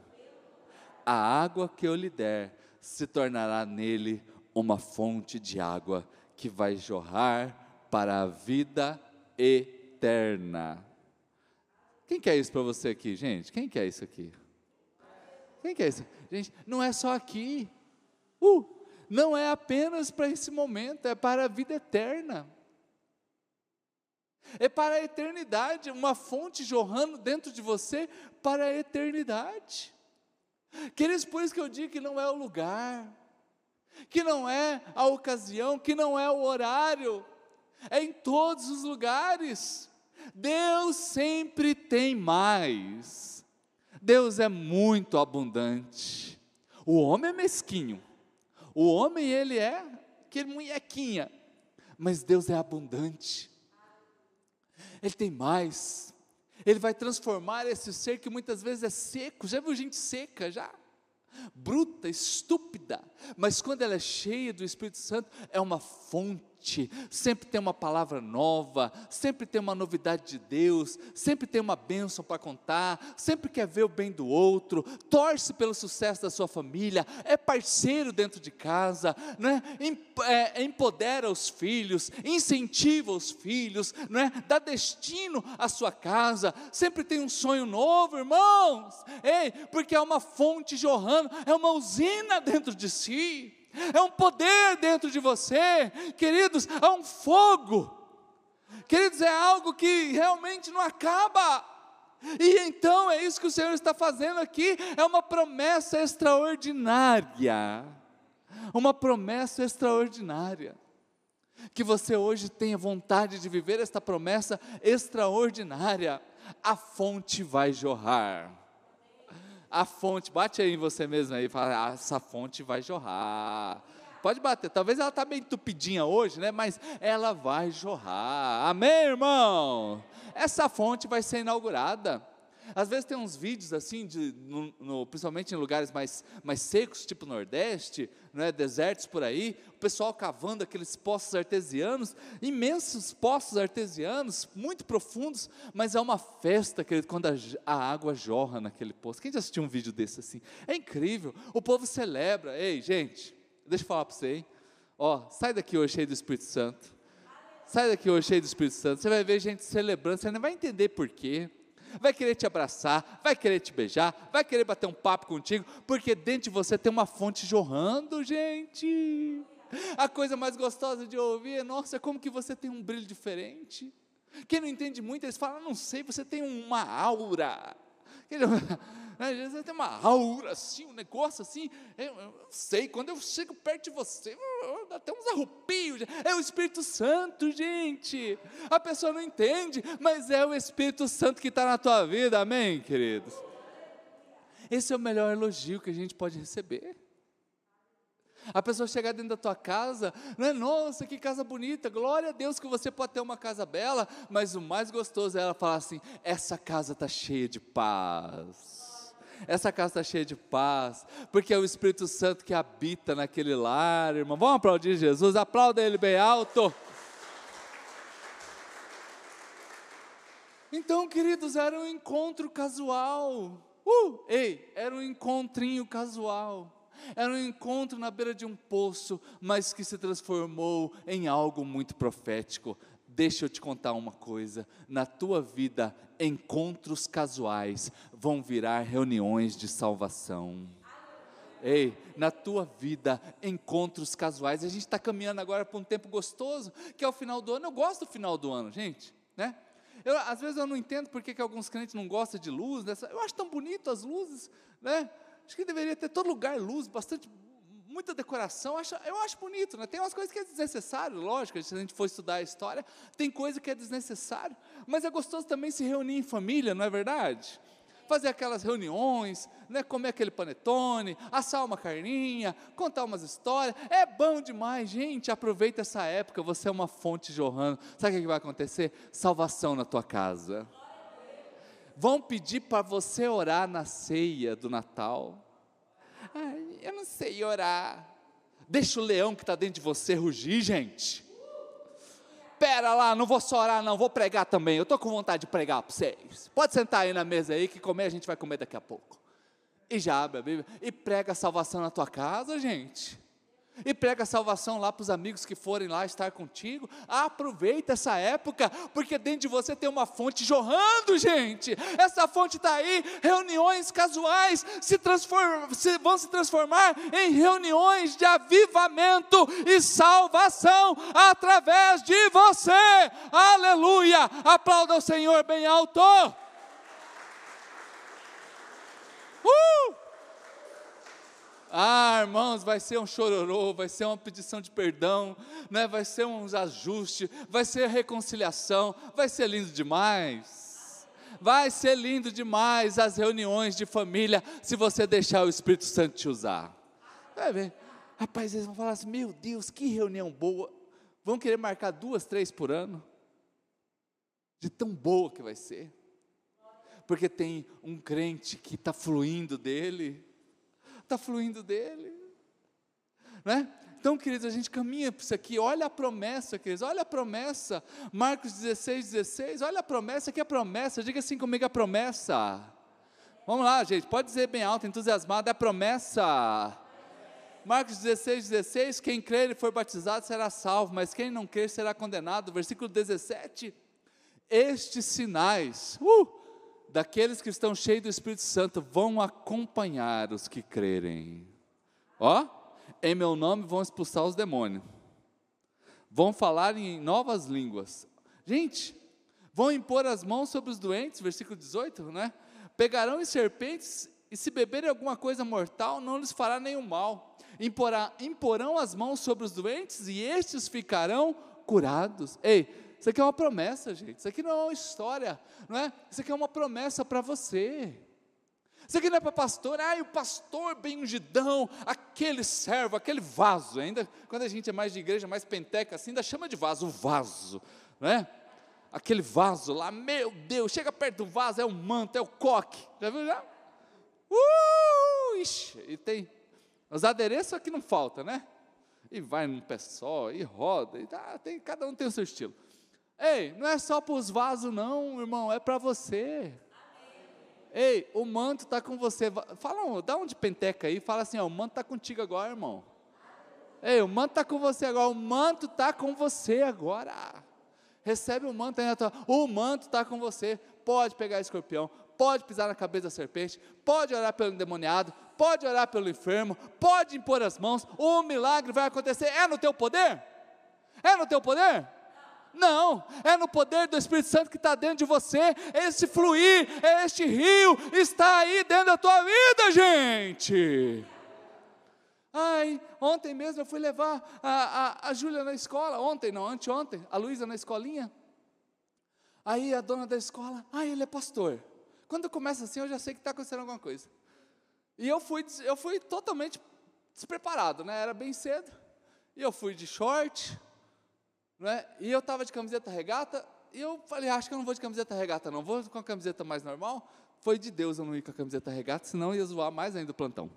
a água que eu lhe der se tornará nele uma fonte de água que vai jorrar para a vida eterna. Quem quer isso para você aqui, gente? Quem quer isso aqui? Quem quer isso? Gente, não é só aqui. Uh, não é apenas para esse momento, é para a vida eterna. É para a eternidade, uma fonte jorrando dentro de você para a eternidade. Queridos, por isso que eu digo que não é o lugar, que não é a ocasião, que não é o horário, é em todos os lugares. Deus sempre tem mais. Deus é muito abundante. O homem é mesquinho. O homem ele é aquele munhequinha, mas Deus é abundante. Ele tem mais. Ele vai transformar esse ser que muitas vezes é seco. Já viu gente seca já? Bruta, estúpida, mas quando ela é cheia do Espírito Santo, é uma fonte sempre tem uma palavra nova, sempre tem uma novidade de Deus, sempre tem uma bênção para contar, sempre quer ver o bem do outro, torce pelo sucesso da sua família, é parceiro dentro de casa, né? É, empodera os filhos, incentiva os filhos, né? dá destino à sua casa, sempre tem um sonho novo, irmãos, ei, porque é uma fonte jorrando, é uma usina dentro de si é um poder dentro de você, queridos, é um fogo, queridos, é algo que realmente não acaba. E então é isso que o Senhor está fazendo aqui, é uma promessa extraordinária. Uma promessa extraordinária. Que você hoje tenha vontade de viver esta promessa extraordinária. A fonte vai jorrar a fonte, bate aí em você mesmo aí, fala, ah, essa fonte vai jorrar. Pode bater, talvez ela está bem entupidinha hoje, né? Mas ela vai jorrar. Amém, irmão? Essa fonte vai ser inaugurada. Às vezes tem uns vídeos assim, de, no, no, principalmente em lugares mais, mais secos, tipo Nordeste, né, desertos por aí, o pessoal cavando aqueles poços artesianos, imensos poços artesianos, muito profundos, mas é uma festa, querido, quando a, a água jorra naquele poço. Quem já assistiu um vídeo desse assim? É incrível, o povo celebra. Ei, gente, deixa eu falar para você, hein? Ó, sai daqui hoje cheio do Espírito Santo. Sai daqui hoje cheio do Espírito Santo. Você vai ver gente celebrando, você não vai entender por quê vai querer te abraçar, vai querer te beijar, vai querer bater um papo contigo, porque dentro de você tem uma fonte jorrando, gente. A coisa mais gostosa de ouvir é, nossa, como que você tem um brilho diferente. Quem não entende muito, eles falam, não sei, você tem uma aura. (laughs) Né? Você tem uma aura assim, um negócio assim. Eu, eu sei, quando eu chego perto de você, dá até uns arrupios. É o Espírito Santo, gente. A pessoa não entende, mas é o Espírito Santo que está na tua vida, amém, queridos? Esse é o melhor elogio que a gente pode receber. A pessoa chegar dentro da tua casa, não é, nossa, que casa bonita, glória a Deus que você pode ter uma casa bela, mas o mais gostoso é ela falar assim: essa casa está cheia de paz essa casa está cheia de paz, porque é o Espírito Santo que habita naquele lar, irmão. Vamos aplaudir Jesus, aplauda ele bem alto. Então, queridos, era um encontro casual. Uh, ei, era um encontrinho casual. Era um encontro na beira de um poço, mas que se transformou em algo muito profético. Deixa eu te contar uma coisa: na tua vida, encontros casuais vão virar reuniões de salvação. Ei, na tua vida, encontros casuais. A gente está caminhando agora para um tempo gostoso, que é o final do ano. Eu gosto do final do ano, gente, né? Eu, às vezes eu não entendo por que, alguns crentes não gostam de luz. Dessa, eu acho tão bonito as luzes, né? Acho que deveria ter todo lugar luz, bastante, muita decoração. Acho, eu acho bonito, né? Tem umas coisas que é desnecessário, lógico, se a gente for estudar a história, tem coisa que é desnecessário. Mas é gostoso também se reunir em família, não é verdade? fazer aquelas reuniões, né, comer aquele panetone, assar uma carninha, contar umas histórias. É bom demais, gente. Aproveita essa época, você é uma fonte jorrando. Sabe o que vai acontecer? Salvação na tua casa. Vão pedir para você orar na ceia do Natal. Ai, eu não sei orar. Deixa o leão que está dentro de você rugir, gente. Pera lá, não vou só orar não, vou pregar também, eu estou com vontade de pregar para vocês, pode sentar aí na mesa aí, que comer a gente vai comer daqui a pouco, e já abre a Bíblia, e prega a salvação na tua casa gente, e prega a salvação lá para os amigos que forem lá estar contigo. Aproveita essa época, porque dentro de você tem uma fonte jorrando, gente. Essa fonte está aí. Reuniões casuais se se, vão se transformar em reuniões de avivamento e salvação através de você. Aleluia! Aplauda o Senhor bem alto. Uh! Ah, irmãos, vai ser um chororô, vai ser uma petição de perdão, né? vai ser uns ajustes, vai ser reconciliação, vai ser lindo demais. Vai ser lindo demais as reuniões de família, se você deixar o Espírito Santo te usar. Vai ver. Rapaz, eles vão falar assim: meu Deus, que reunião boa. Vão querer marcar duas, três por ano. De tão boa que vai ser. Porque tem um crente que está fluindo dele está fluindo dele. Né? Então, queridos, a gente caminha para isso aqui, olha a promessa, queridos, olha a promessa, Marcos 16, 16, olha a promessa, que é a promessa, diga assim comigo a promessa. Vamos lá, gente, pode dizer bem alto, entusiasmado, é a promessa. Marcos 16, 16, quem crer e for batizado será salvo, mas quem não crer será condenado. Versículo 17, estes sinais, uh, daqueles que estão cheios do Espírito Santo vão acompanhar os que crerem. Ó, em meu nome vão expulsar os demônios. Vão falar em novas línguas. Gente, vão impor as mãos sobre os doentes, versículo 18, né? Pegarão em serpentes e se beberem alguma coisa mortal, não lhes fará nenhum mal. Imporá, imporão as mãos sobre os doentes e estes ficarão curados. Ei, isso aqui é uma promessa, gente. Isso aqui não é uma história, não é? Isso aqui é uma promessa para você. Isso aqui não é para pastor, ai, o pastor bem ungidão, aquele servo, aquele vaso. Ainda quando a gente é mais de igreja, mais penteca assim, ainda chama de vaso, o vaso, não é? Aquele vaso lá, meu Deus, chega perto do vaso, é o manto, é o coque. Já viu já? Uh, ixi, e tem os adereços aqui não falta, né? E vai num pé só, e roda, e tá, tem, cada um tem o seu estilo. Ei, não é só para os vasos, não, irmão, é para você. Ei, o manto está com você. Fala, dá um de penteca aí, fala assim: ó, o manto está contigo agora, irmão. Ei, o manto está com você agora, o manto está com você agora. Recebe o manto aí na tua. O manto está com você. Pode pegar escorpião, pode pisar na cabeça da serpente, pode orar pelo endemoniado, pode orar pelo enfermo, pode impor as mãos, o milagre vai acontecer. É no teu poder? É no teu poder? Não, é no poder do Espírito Santo que está dentro de você. Esse fluir, este rio está aí dentro da tua vida, gente. Ai, ontem mesmo eu fui levar a, a, a Júlia na escola, ontem não, anteontem, a Luísa na escolinha. Aí a dona da escola, ai, ele é pastor. Quando começa assim, eu já sei que está acontecendo alguma coisa. E eu fui, eu fui totalmente despreparado, né? Era bem cedo. E eu fui de short, é? E eu estava de camiseta regata, e eu falei, acho que eu não vou de camiseta regata, não, vou com a camiseta mais normal. Foi de Deus eu não ir com a camiseta regata, senão ia zoar mais ainda o plantão.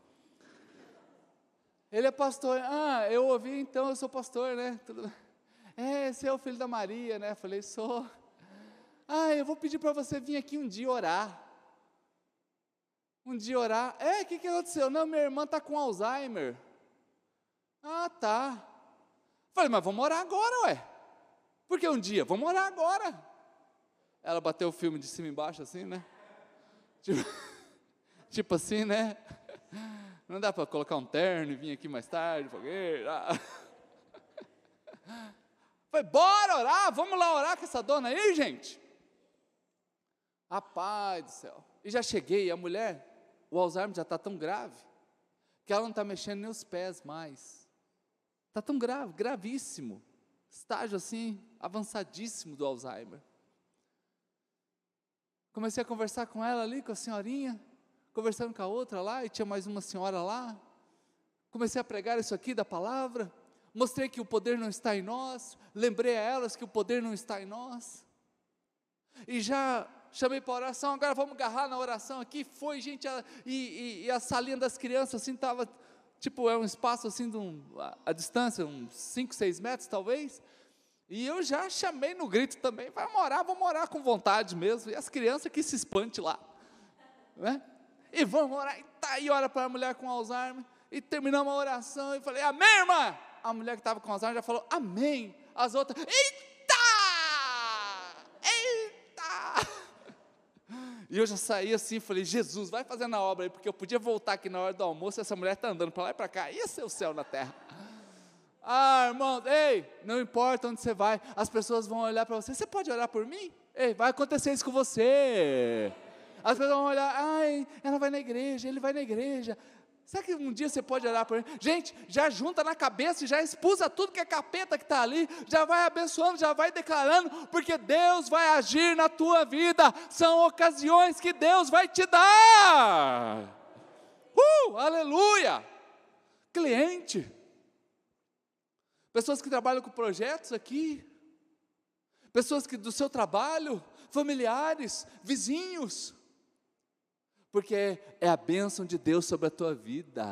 Ele é pastor, ah, eu ouvi, então eu sou pastor, né? Tudo... É, você é o filho da Maria, né? Falei, sou. Ah, eu vou pedir para você vir aqui um dia orar. Um dia orar. É, o que, que aconteceu? Não, minha irmã está com Alzheimer. Ah, tá. Falei, mas vamos orar agora, ué. Porque um dia, vamos orar agora. Ela bateu o filme de cima e embaixo, assim, né? Tipo, (laughs) tipo assim, né? Não dá para colocar um terno e vir aqui mais tarde, fogueira. (laughs) Falei, bora orar, vamos lá orar com essa dona aí, gente. Rapaz do céu. E já cheguei, a mulher, o Alzheimer já está tão grave, que ela não está mexendo nem os pés mais. Está tão grave, gravíssimo. Estágio assim, avançadíssimo do Alzheimer. Comecei a conversar com ela ali, com a senhorinha, conversando com a outra lá, e tinha mais uma senhora lá. Comecei a pregar isso aqui da palavra, mostrei que o poder não está em nós, lembrei a elas que o poder não está em nós. E já chamei para oração, agora vamos agarrar na oração aqui. Foi, gente, a, e, e, e, a salinha das crianças, assim, estava, tipo, é um espaço assim, de um, a, a, distância, uns 5, 6 metros talvez. E eu já chamei no grito também, vai morar, vamos morar com vontade mesmo. E as crianças que se espante lá. Né? E vamos orar, e tá aí, ora para a mulher com Alzheimer. E terminamos a oração e falei, amém, irmã? A mulher que estava com Alzheimer já falou, amém. As outras, eita! E eu já saí assim, falei, Jesus, vai fazendo a obra aí, porque eu podia voltar aqui na hora do almoço, e essa mulher está andando para lá e para cá, ia ser o céu na terra. Ah, irmão, ei, não importa onde você vai, as pessoas vão olhar para você, você pode orar por mim? Ei, vai acontecer isso com você. As pessoas vão olhar, ai, ela vai na igreja, ele vai na igreja. Será que um dia você pode orar por ele? Gente, já junta na cabeça e já expulsa tudo que é capeta que está ali, já vai abençoando, já vai declarando, porque Deus vai agir na tua vida. São ocasiões que Deus vai te dar. Uh, aleluia! Cliente, pessoas que trabalham com projetos aqui, pessoas que do seu trabalho, familiares, vizinhos, porque é a bênção de Deus sobre a tua vida.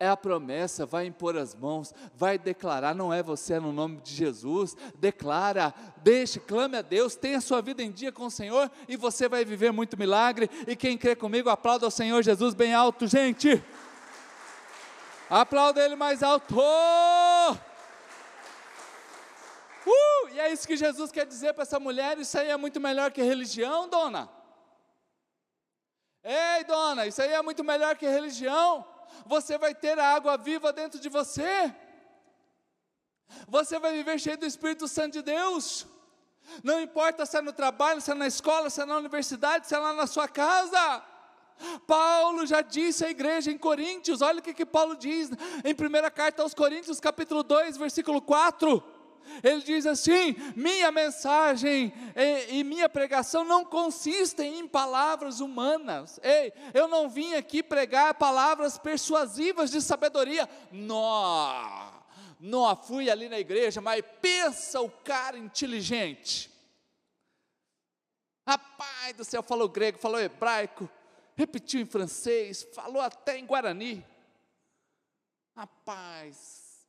É a promessa, vai impor as mãos, vai declarar, não é você, é no nome de Jesus. Declara, deixe, clame a Deus, tenha sua vida em dia com o Senhor e você vai viver muito milagre. E quem crê comigo, aplauda ao Senhor Jesus bem alto, gente. Aplauda Ele mais alto. Uh, e é isso que Jesus quer dizer para essa mulher: isso aí é muito melhor que religião, dona. Ei, dona, isso aí é muito melhor que religião. Você vai ter a água viva dentro de você. Você vai viver cheio do Espírito Santo de Deus. Não importa se é no trabalho, se é na escola, se é na universidade, se é lá na sua casa. Paulo já disse à igreja em Coríntios, olha o que, que Paulo diz em primeira carta aos Coríntios, capítulo 2, versículo 4. Ele diz assim: minha mensagem e, e, minha pregação não consistem em palavras humanas. Ei, eu não vim aqui pregar palavras persuasivas de sabedoria. Não, não fui ali na igreja, mas pensa o cara inteligente. Rapaz do céu, falou grego, falou hebraico, repetiu em francês, falou até em guarani. Rapaz,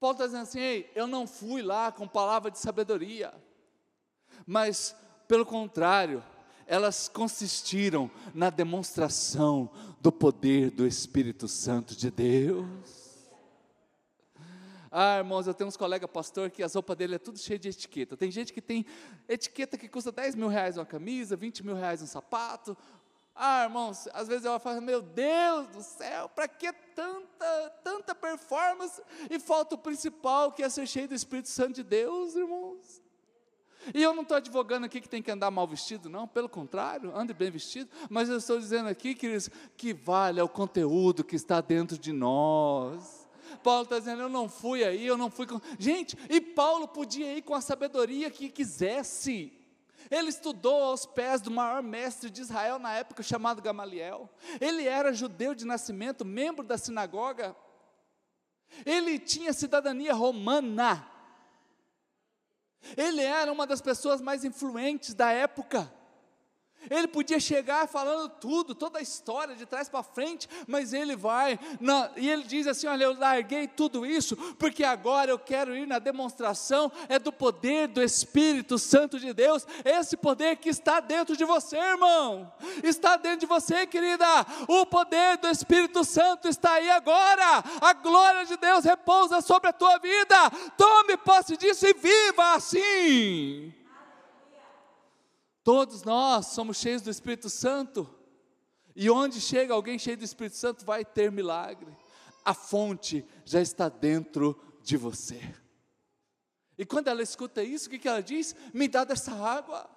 Paulo está dizendo assim: Ei, eu não fui lá com palavra de sabedoria, mas, pelo contrário, elas consistiram na demonstração do poder do Espírito Santo de Deus. Ah, irmãos, eu tenho uns colegas pastor que as roupas dele é tudo cheio de etiqueta. Tem gente que tem etiqueta que custa 10 mil reais uma camisa, 20 mil reais um sapato, ah, irmãos, às vezes eu falo, meu Deus do céu, para que tanta, tanta performance e falta o principal, que é ser cheio do Espírito Santo de Deus, irmãos. E eu não estou advogando aqui que tem que andar mal vestido, não, pelo contrário, ande bem vestido, mas eu estou dizendo aqui, queridos, que vale é o conteúdo que está dentro de nós. Paulo está dizendo, eu não fui aí, eu não fui com. Gente, e Paulo podia ir com a sabedoria que quisesse. Ele estudou aos pés do maior mestre de Israel na época, chamado Gamaliel. Ele era judeu de nascimento, membro da sinagoga. Ele tinha cidadania romana. Ele era uma das pessoas mais influentes da época. Ele podia chegar falando tudo, toda a história de trás para frente, mas ele vai, na, e ele diz assim: Olha, eu larguei tudo isso, porque agora eu quero ir na demonstração, é do poder do Espírito Santo de Deus, esse poder que está dentro de você, irmão, está dentro de você, querida, o poder do Espírito Santo está aí agora, a glória de Deus repousa sobre a tua vida, tome posse disso e viva assim. Todos nós somos cheios do Espírito Santo. E onde chega alguém cheio do Espírito Santo, vai ter milagre. A fonte já está dentro de você. E quando ela escuta isso, o que ela diz? Me dá dessa água.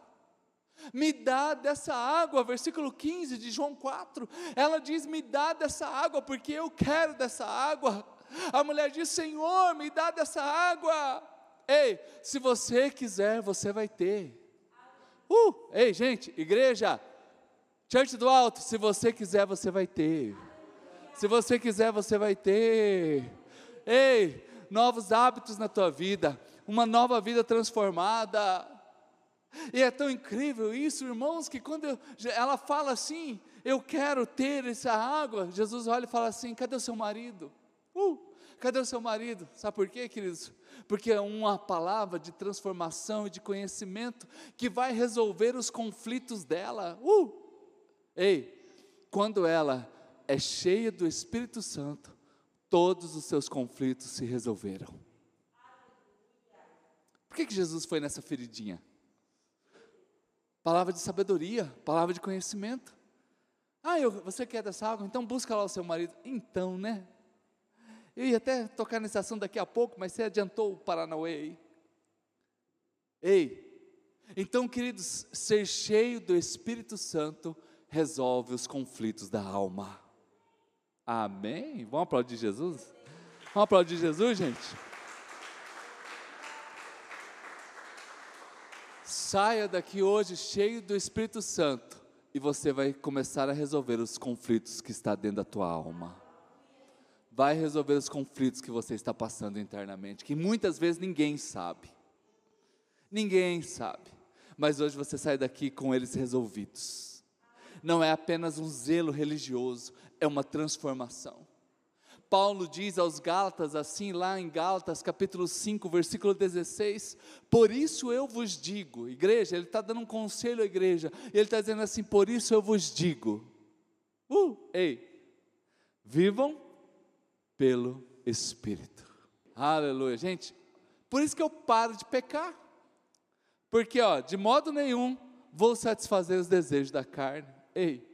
Me dá dessa água, versículo 15 de João 4. Ela diz: Me dá dessa água, porque eu quero dessa água. A mulher diz: Senhor, me dá dessa água. Ei, se você quiser, você vai ter. Uh, ei, gente, igreja, Church do Alto, se você quiser, você vai ter. Se você quiser, você vai ter. Ei, novos hábitos na tua vida, uma nova vida transformada. E é tão incrível isso, irmãos, que quando eu, ela fala assim, eu quero ter essa água, Jesus olha e fala assim: cadê o seu marido? Uh, cadê o seu marido? Sabe por quê, queridos? Porque é uma palavra de transformação e de conhecimento que vai resolver os conflitos dela. Uh, ei, quando ela é cheia do Espírito Santo, todos os seus conflitos se resolveram. Por que, que Jesus foi nessa feridinha? Palavra de sabedoria, palavra de conhecimento. Ah, eu, você quer dessa água? Então busca lá o seu marido. Então, né? Eu ia até tocar nesse assunto daqui a pouco, mas você adiantou o Paranauê aí. Ei, então, queridos, ser cheio do Espírito Santo resolve os conflitos da alma. Amém? Vamos aplaudir Jesus? Vamos aplaudir Jesus, gente? Saia daqui hoje cheio do Espírito Santo e você vai começar a resolver os conflitos que está dentro da tua alma. Vai resolver os conflitos que você está passando internamente, que muitas vezes ninguém sabe. Ninguém sabe. Mas hoje você sai daqui com eles resolvidos. Não é apenas um zelo religioso, é uma transformação. Paulo diz aos Gálatas, assim lá em Gálatas capítulo 5, versículo 16: Por isso eu vos digo, igreja, ele está dando um conselho à igreja, ele está dizendo assim: Por isso eu vos digo, uh, ei, vivam pelo Espírito, aleluia, gente, por isso que eu paro de pecar, porque, ó, de modo nenhum vou satisfazer os desejos da carne, ei,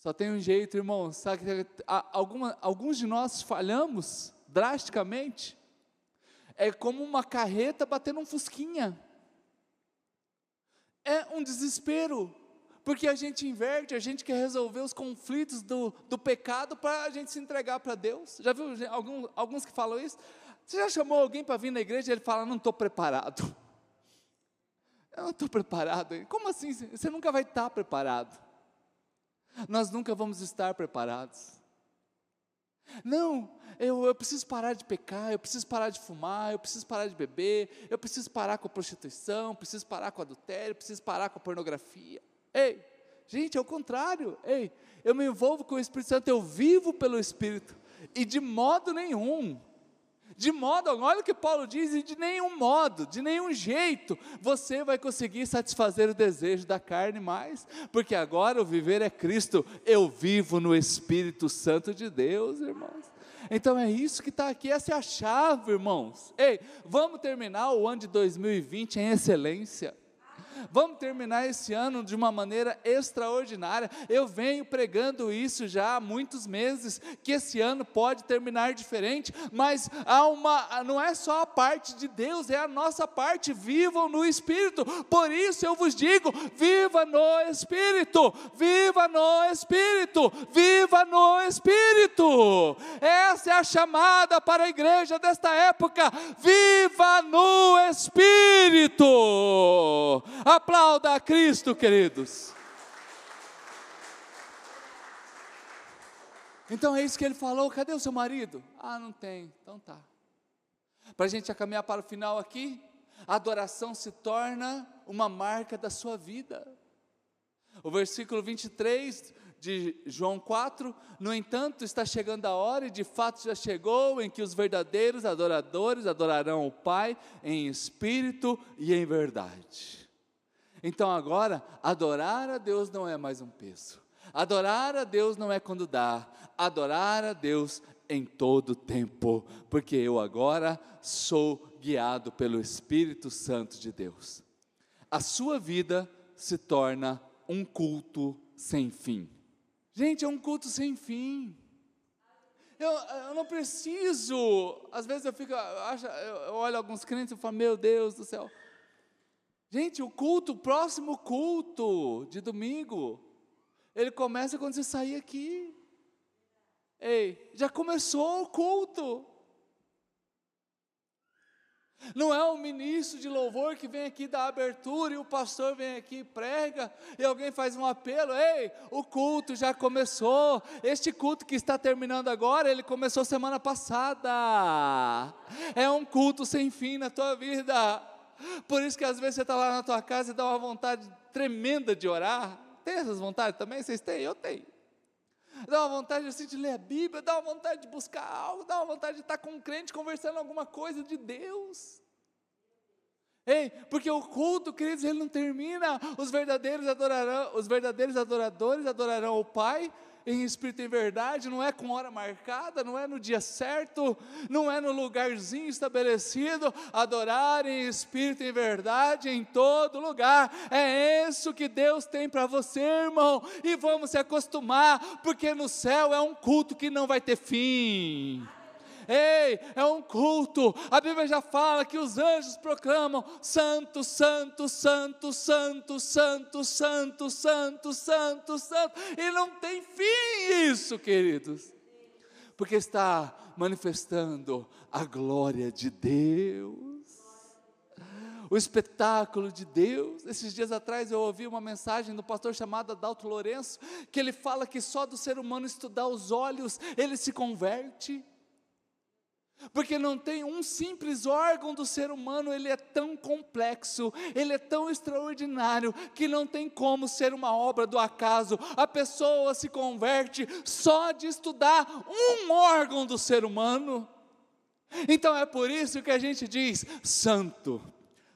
só tem um jeito, irmão. Sabe, alguma, alguns de nós falhamos drasticamente. É como uma carreta batendo um fusquinha. É um desespero, porque a gente inverte, a gente quer resolver os conflitos do, do pecado para a gente se entregar para Deus. Já viu alguns, alguns que falam isso? Você já chamou alguém para vir na igreja e ele fala: Não estou preparado. (laughs) Eu não estou preparado. Como assim? Você nunca vai estar preparado nós nunca vamos estar preparados. Não, eu, eu preciso parar de pecar, eu preciso parar de fumar, eu preciso parar de beber, eu preciso parar com a prostituição, preciso parar com o adultério, preciso parar com a pornografia. Ei, gente, é o contrário. Ei, eu me envolvo com o Espírito Santo, eu vivo pelo Espírito, e de modo nenhum de modo, olha o que Paulo diz, e de nenhum modo, de nenhum jeito, você vai conseguir satisfazer o desejo da carne mais, porque agora o viver é Cristo, eu vivo no Espírito Santo de Deus, irmãos. Então é isso que está aqui, essa é a chave, irmãos. Ei, vamos terminar o ano de 2020 em excelência. Vamos terminar esse ano de uma maneira extraordinária. Eu venho pregando isso já há muitos meses, que esse ano pode terminar diferente, mas há uma, não é só a parte de Deus, é a nossa parte. Vivam no Espírito. Por isso eu vos digo: viva no Espírito, viva no Espírito, viva no Espírito. Essa é a chamada para a igreja desta época. Viva no Espírito Aplauda a Cristo, queridos. Então é isso que ele falou. Cadê o seu marido? Ah, não tem. Então tá. Para a gente caminhar para o final aqui, a adoração se torna uma marca da sua vida. O versículo 23 de João 4, no entanto, está chegando a hora, e de fato já chegou, em que os verdadeiros adoradores adorarão o Pai em espírito e em verdade. Então agora, adorar a Deus não é mais um peso. Adorar a Deus não é quando dá. Adorar a Deus em todo tempo, porque eu agora sou guiado pelo Espírito Santo de Deus. A sua vida se torna um culto sem fim. Gente, é um culto sem fim. Eu, eu não preciso. Às vezes eu fico, eu, acho, eu olho alguns crentes e falo, meu Deus do céu, Gente, o culto, o próximo culto de domingo, ele começa quando você sair aqui. Ei, já começou o culto. Não é o ministro de louvor que vem aqui dar abertura e o pastor vem aqui e prega e alguém faz um apelo. Ei, o culto já começou. Este culto que está terminando agora, ele começou semana passada. É um culto sem fim na tua vida. Por isso que às vezes você está lá na tua casa e dá uma vontade tremenda de orar. Tem essas vontades também? Vocês têm? Eu tenho. Dá uma vontade assim, de ler a Bíblia, dá uma vontade de buscar algo, dá uma vontade de estar com um crente conversando alguma coisa de Deus. Ei, porque o culto, queridos, ele não termina. Os verdadeiros adorarão, os verdadeiros adoradores adorarão o Pai em espírito e verdade, não é com hora marcada, não é no dia certo, não é no lugarzinho estabelecido, adorar em espírito e verdade em todo lugar. É isso que Deus tem para você, irmão, e vamos se acostumar, porque no céu é um culto que não vai ter fim. Ei, é um culto. A Bíblia já fala que os anjos proclamam: Santo, Santo, Santo, Santo, Santo, Santo, Santo, Santo, Santo. E não tem fim isso, queridos. Porque está manifestando a glória de Deus o espetáculo de Deus. Esses dias atrás eu ouvi uma mensagem do pastor chamado Adalto Lourenço, que ele fala que só do ser humano estudar os olhos ele se converte. Porque não tem um simples órgão do ser humano, ele é tão complexo, ele é tão extraordinário, que não tem como ser uma obra do acaso. A pessoa se converte só de estudar um órgão do ser humano. Então é por isso que a gente diz: Santo,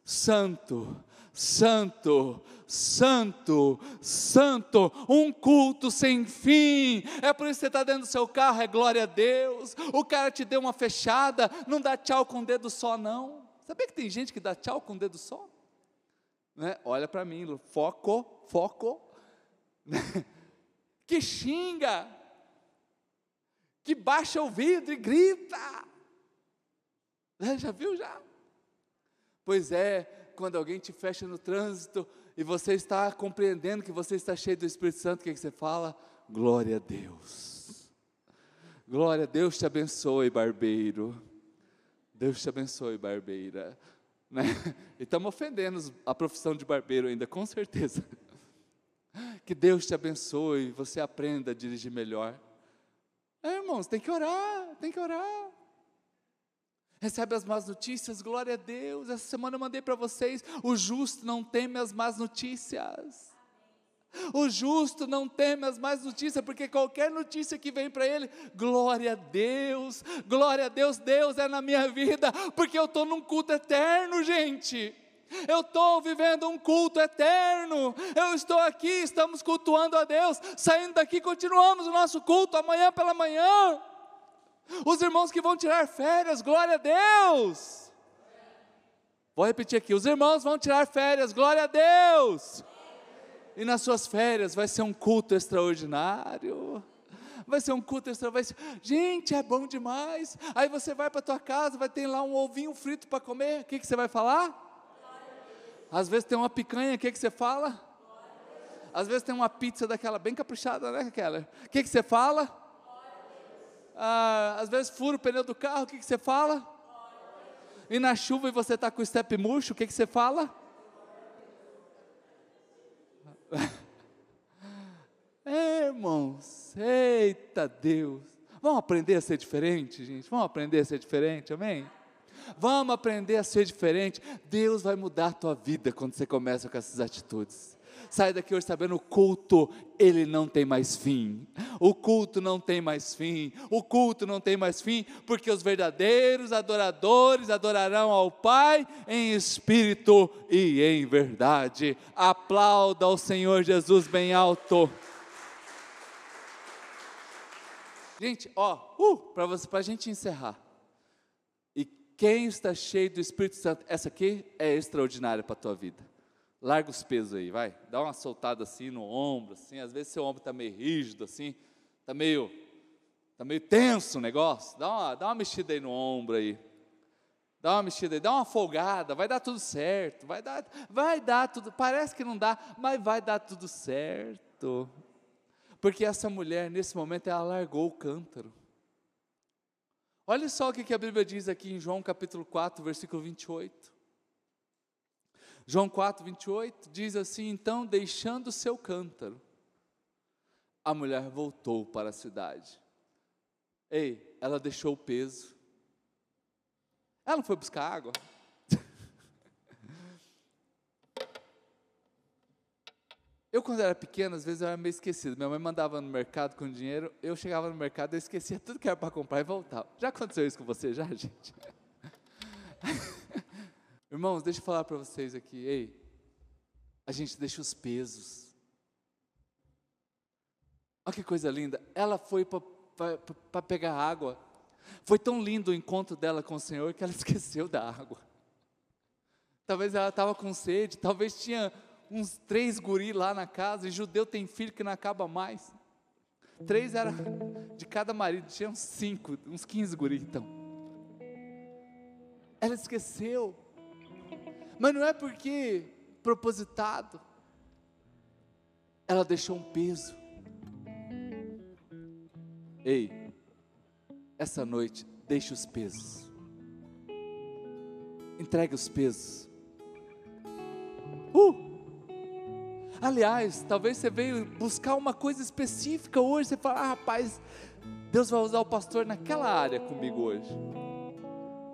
Santo, Santo, Santo, Santo, um culto sem fim. É por isso que você está dentro do seu carro, é glória a Deus. O cara te deu uma fechada, não dá tchau com o dedo só, não. Sabia que tem gente que dá tchau com o dedo só? Né? Olha para mim, foco, foco. (laughs) que xinga, que baixa o vidro e grita. Já viu já? Pois é, quando alguém te fecha no trânsito e você está compreendendo que você está cheio do Espírito Santo, o que, é que você fala? Glória a Deus. Glória a Deus te abençoe, barbeiro. Deus te abençoe, barbeira. Né? E estamos ofendendo a profissão de barbeiro ainda, com certeza. Que Deus te abençoe, você aprenda a dirigir melhor. É, irmãos, tem que orar, tem que orar recebe as más notícias, glória a Deus. Essa semana eu mandei para vocês: o justo não teme as más notícias. O justo não teme as más notícias, porque qualquer notícia que vem para ele, glória a Deus, glória a Deus, Deus é na minha vida, porque eu estou num culto eterno, gente. Eu estou vivendo um culto eterno. Eu estou aqui, estamos cultuando a Deus. Saindo daqui, continuamos o nosso culto amanhã pela manhã. Os irmãos que vão tirar férias, glória a Deus. Vou repetir aqui: os irmãos vão tirar férias, glória a Deus. E nas suas férias vai ser um culto extraordinário. Vai ser um culto extraordinário. Gente, é bom demais. Aí você vai para tua casa, vai ter lá um ovinho frito para comer. O que, que você vai falar? Às vezes tem uma picanha, o que, que você fala? Às vezes tem uma pizza daquela bem caprichada, né, aquela? O que, que você fala? Ah, às vezes fura o pneu do carro, o que, que você fala? E na chuva e você está com o step murcho, o que, que você fala? (laughs) É, irmãos, eita Deus. Vamos aprender a ser diferente, gente? Vamos aprender a ser diferente, amém? Vamos aprender a ser diferente. Deus vai mudar a tua vida quando você começa com essas atitudes. Sai daqui hoje sabendo o culto, ele não tem mais fim. O culto não tem mais fim. O culto não tem mais fim, porque os verdadeiros adoradores adorarão ao Pai em espírito e em verdade. Aplauda ao Senhor Jesus bem alto. Gente, ó, uh, para você, para a gente encerrar. E quem está cheio do Espírito Santo, essa aqui é extraordinária para a tua vida. Larga os pesos aí, vai. Dá uma soltada assim no ombro, assim. Às vezes seu ombro está meio rígido, assim. Está meio, tá meio tenso o negócio. Dá uma, dá uma mexida aí no ombro aí. Dá uma mexida aí, dá uma folgada, vai dar tudo certo, vai dar, vai dar tudo, parece que não dá, mas vai dar tudo certo. Porque essa mulher, nesse momento, ela largou o cântaro. Olha só o que a Bíblia diz aqui em João capítulo 4, versículo 28. João 4, 28 diz assim: Então, deixando o seu cântaro, a mulher voltou para a cidade. Ei, ela deixou o peso, ela não foi buscar água. Eu, quando era pequeno, às vezes eu era meio esquecido. Minha mãe mandava no mercado com dinheiro, eu chegava no mercado, eu esquecia tudo que era para comprar e voltava. Já aconteceu isso com você, já, (laughs) gente? Irmãos, deixa eu falar para vocês aqui. Ei, a gente deixa os pesos. Olha que coisa linda. Ela foi para pegar água. Foi tão lindo o encontro dela com o Senhor que ela (laughs) esqueceu da água. Talvez ela estava com sede, talvez tinha uns três guri lá na casa, e judeu tem filho que não acaba mais. Três era de cada marido, tinha uns cinco, uns quinze guri então. Ela esqueceu. Mas não é porque propositado. Ela deixou um peso. Ei, essa noite, deixe os pesos. Entregue os pesos. Uh! Aliás, talvez você veio buscar uma coisa específica hoje. Você fala, ah, rapaz, Deus vai usar o pastor naquela área comigo hoje.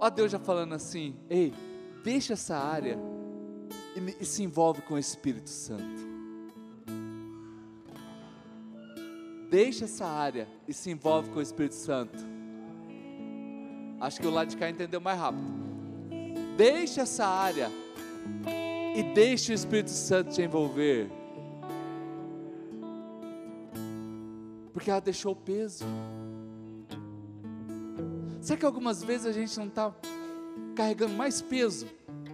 Ó Deus já falando assim, ei, deixa essa área e, e se envolve com o Espírito Santo. Deixa essa área e se envolve com o Espírito Santo. Acho que o lado de cá entendeu mais rápido. Deixe essa área e deixe o Espírito Santo te envolver. Porque ela deixou o peso. Será que algumas vezes a gente não está carregando mais peso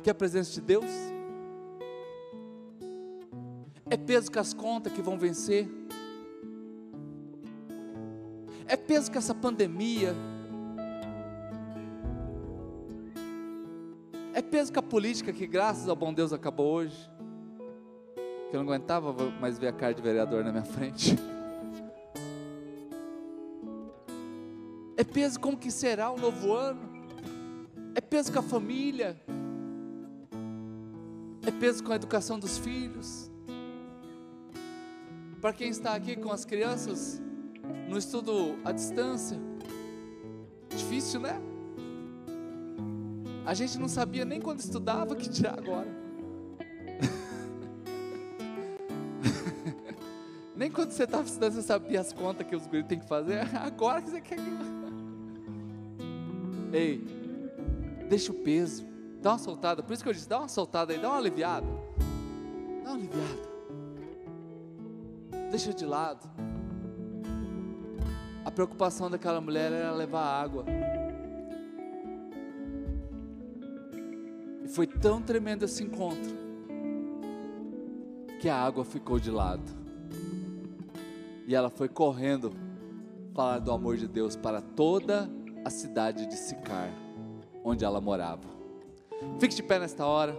que a presença de Deus? É peso com as contas que vão vencer? É peso com essa pandemia? É peso com a política que, graças ao bom Deus, acabou hoje. Que eu não aguentava mais ver a cara de vereador na minha frente. (laughs) É peso como que será o novo ano. É peso com a família. É peso com a educação dos filhos. Para quem está aqui com as crianças no estudo à distância, difícil, né? A gente não sabia nem quando estudava que tirar agora. (laughs) nem quando você estava estudando você sabia as contas que os guris têm que fazer. (laughs) Agora que você quer. Ei, deixa o peso. Dá uma soltada. Por isso que eu disse: dá uma soltada aí, dá uma aliviada. Dá uma aliviada. Deixa de lado. A preocupação daquela mulher era levar água. E foi tão tremendo esse encontro que a água ficou de lado. E ela foi correndo falar do amor de Deus para toda a cidade de Sicar, onde ela morava. Fique de pé nesta hora.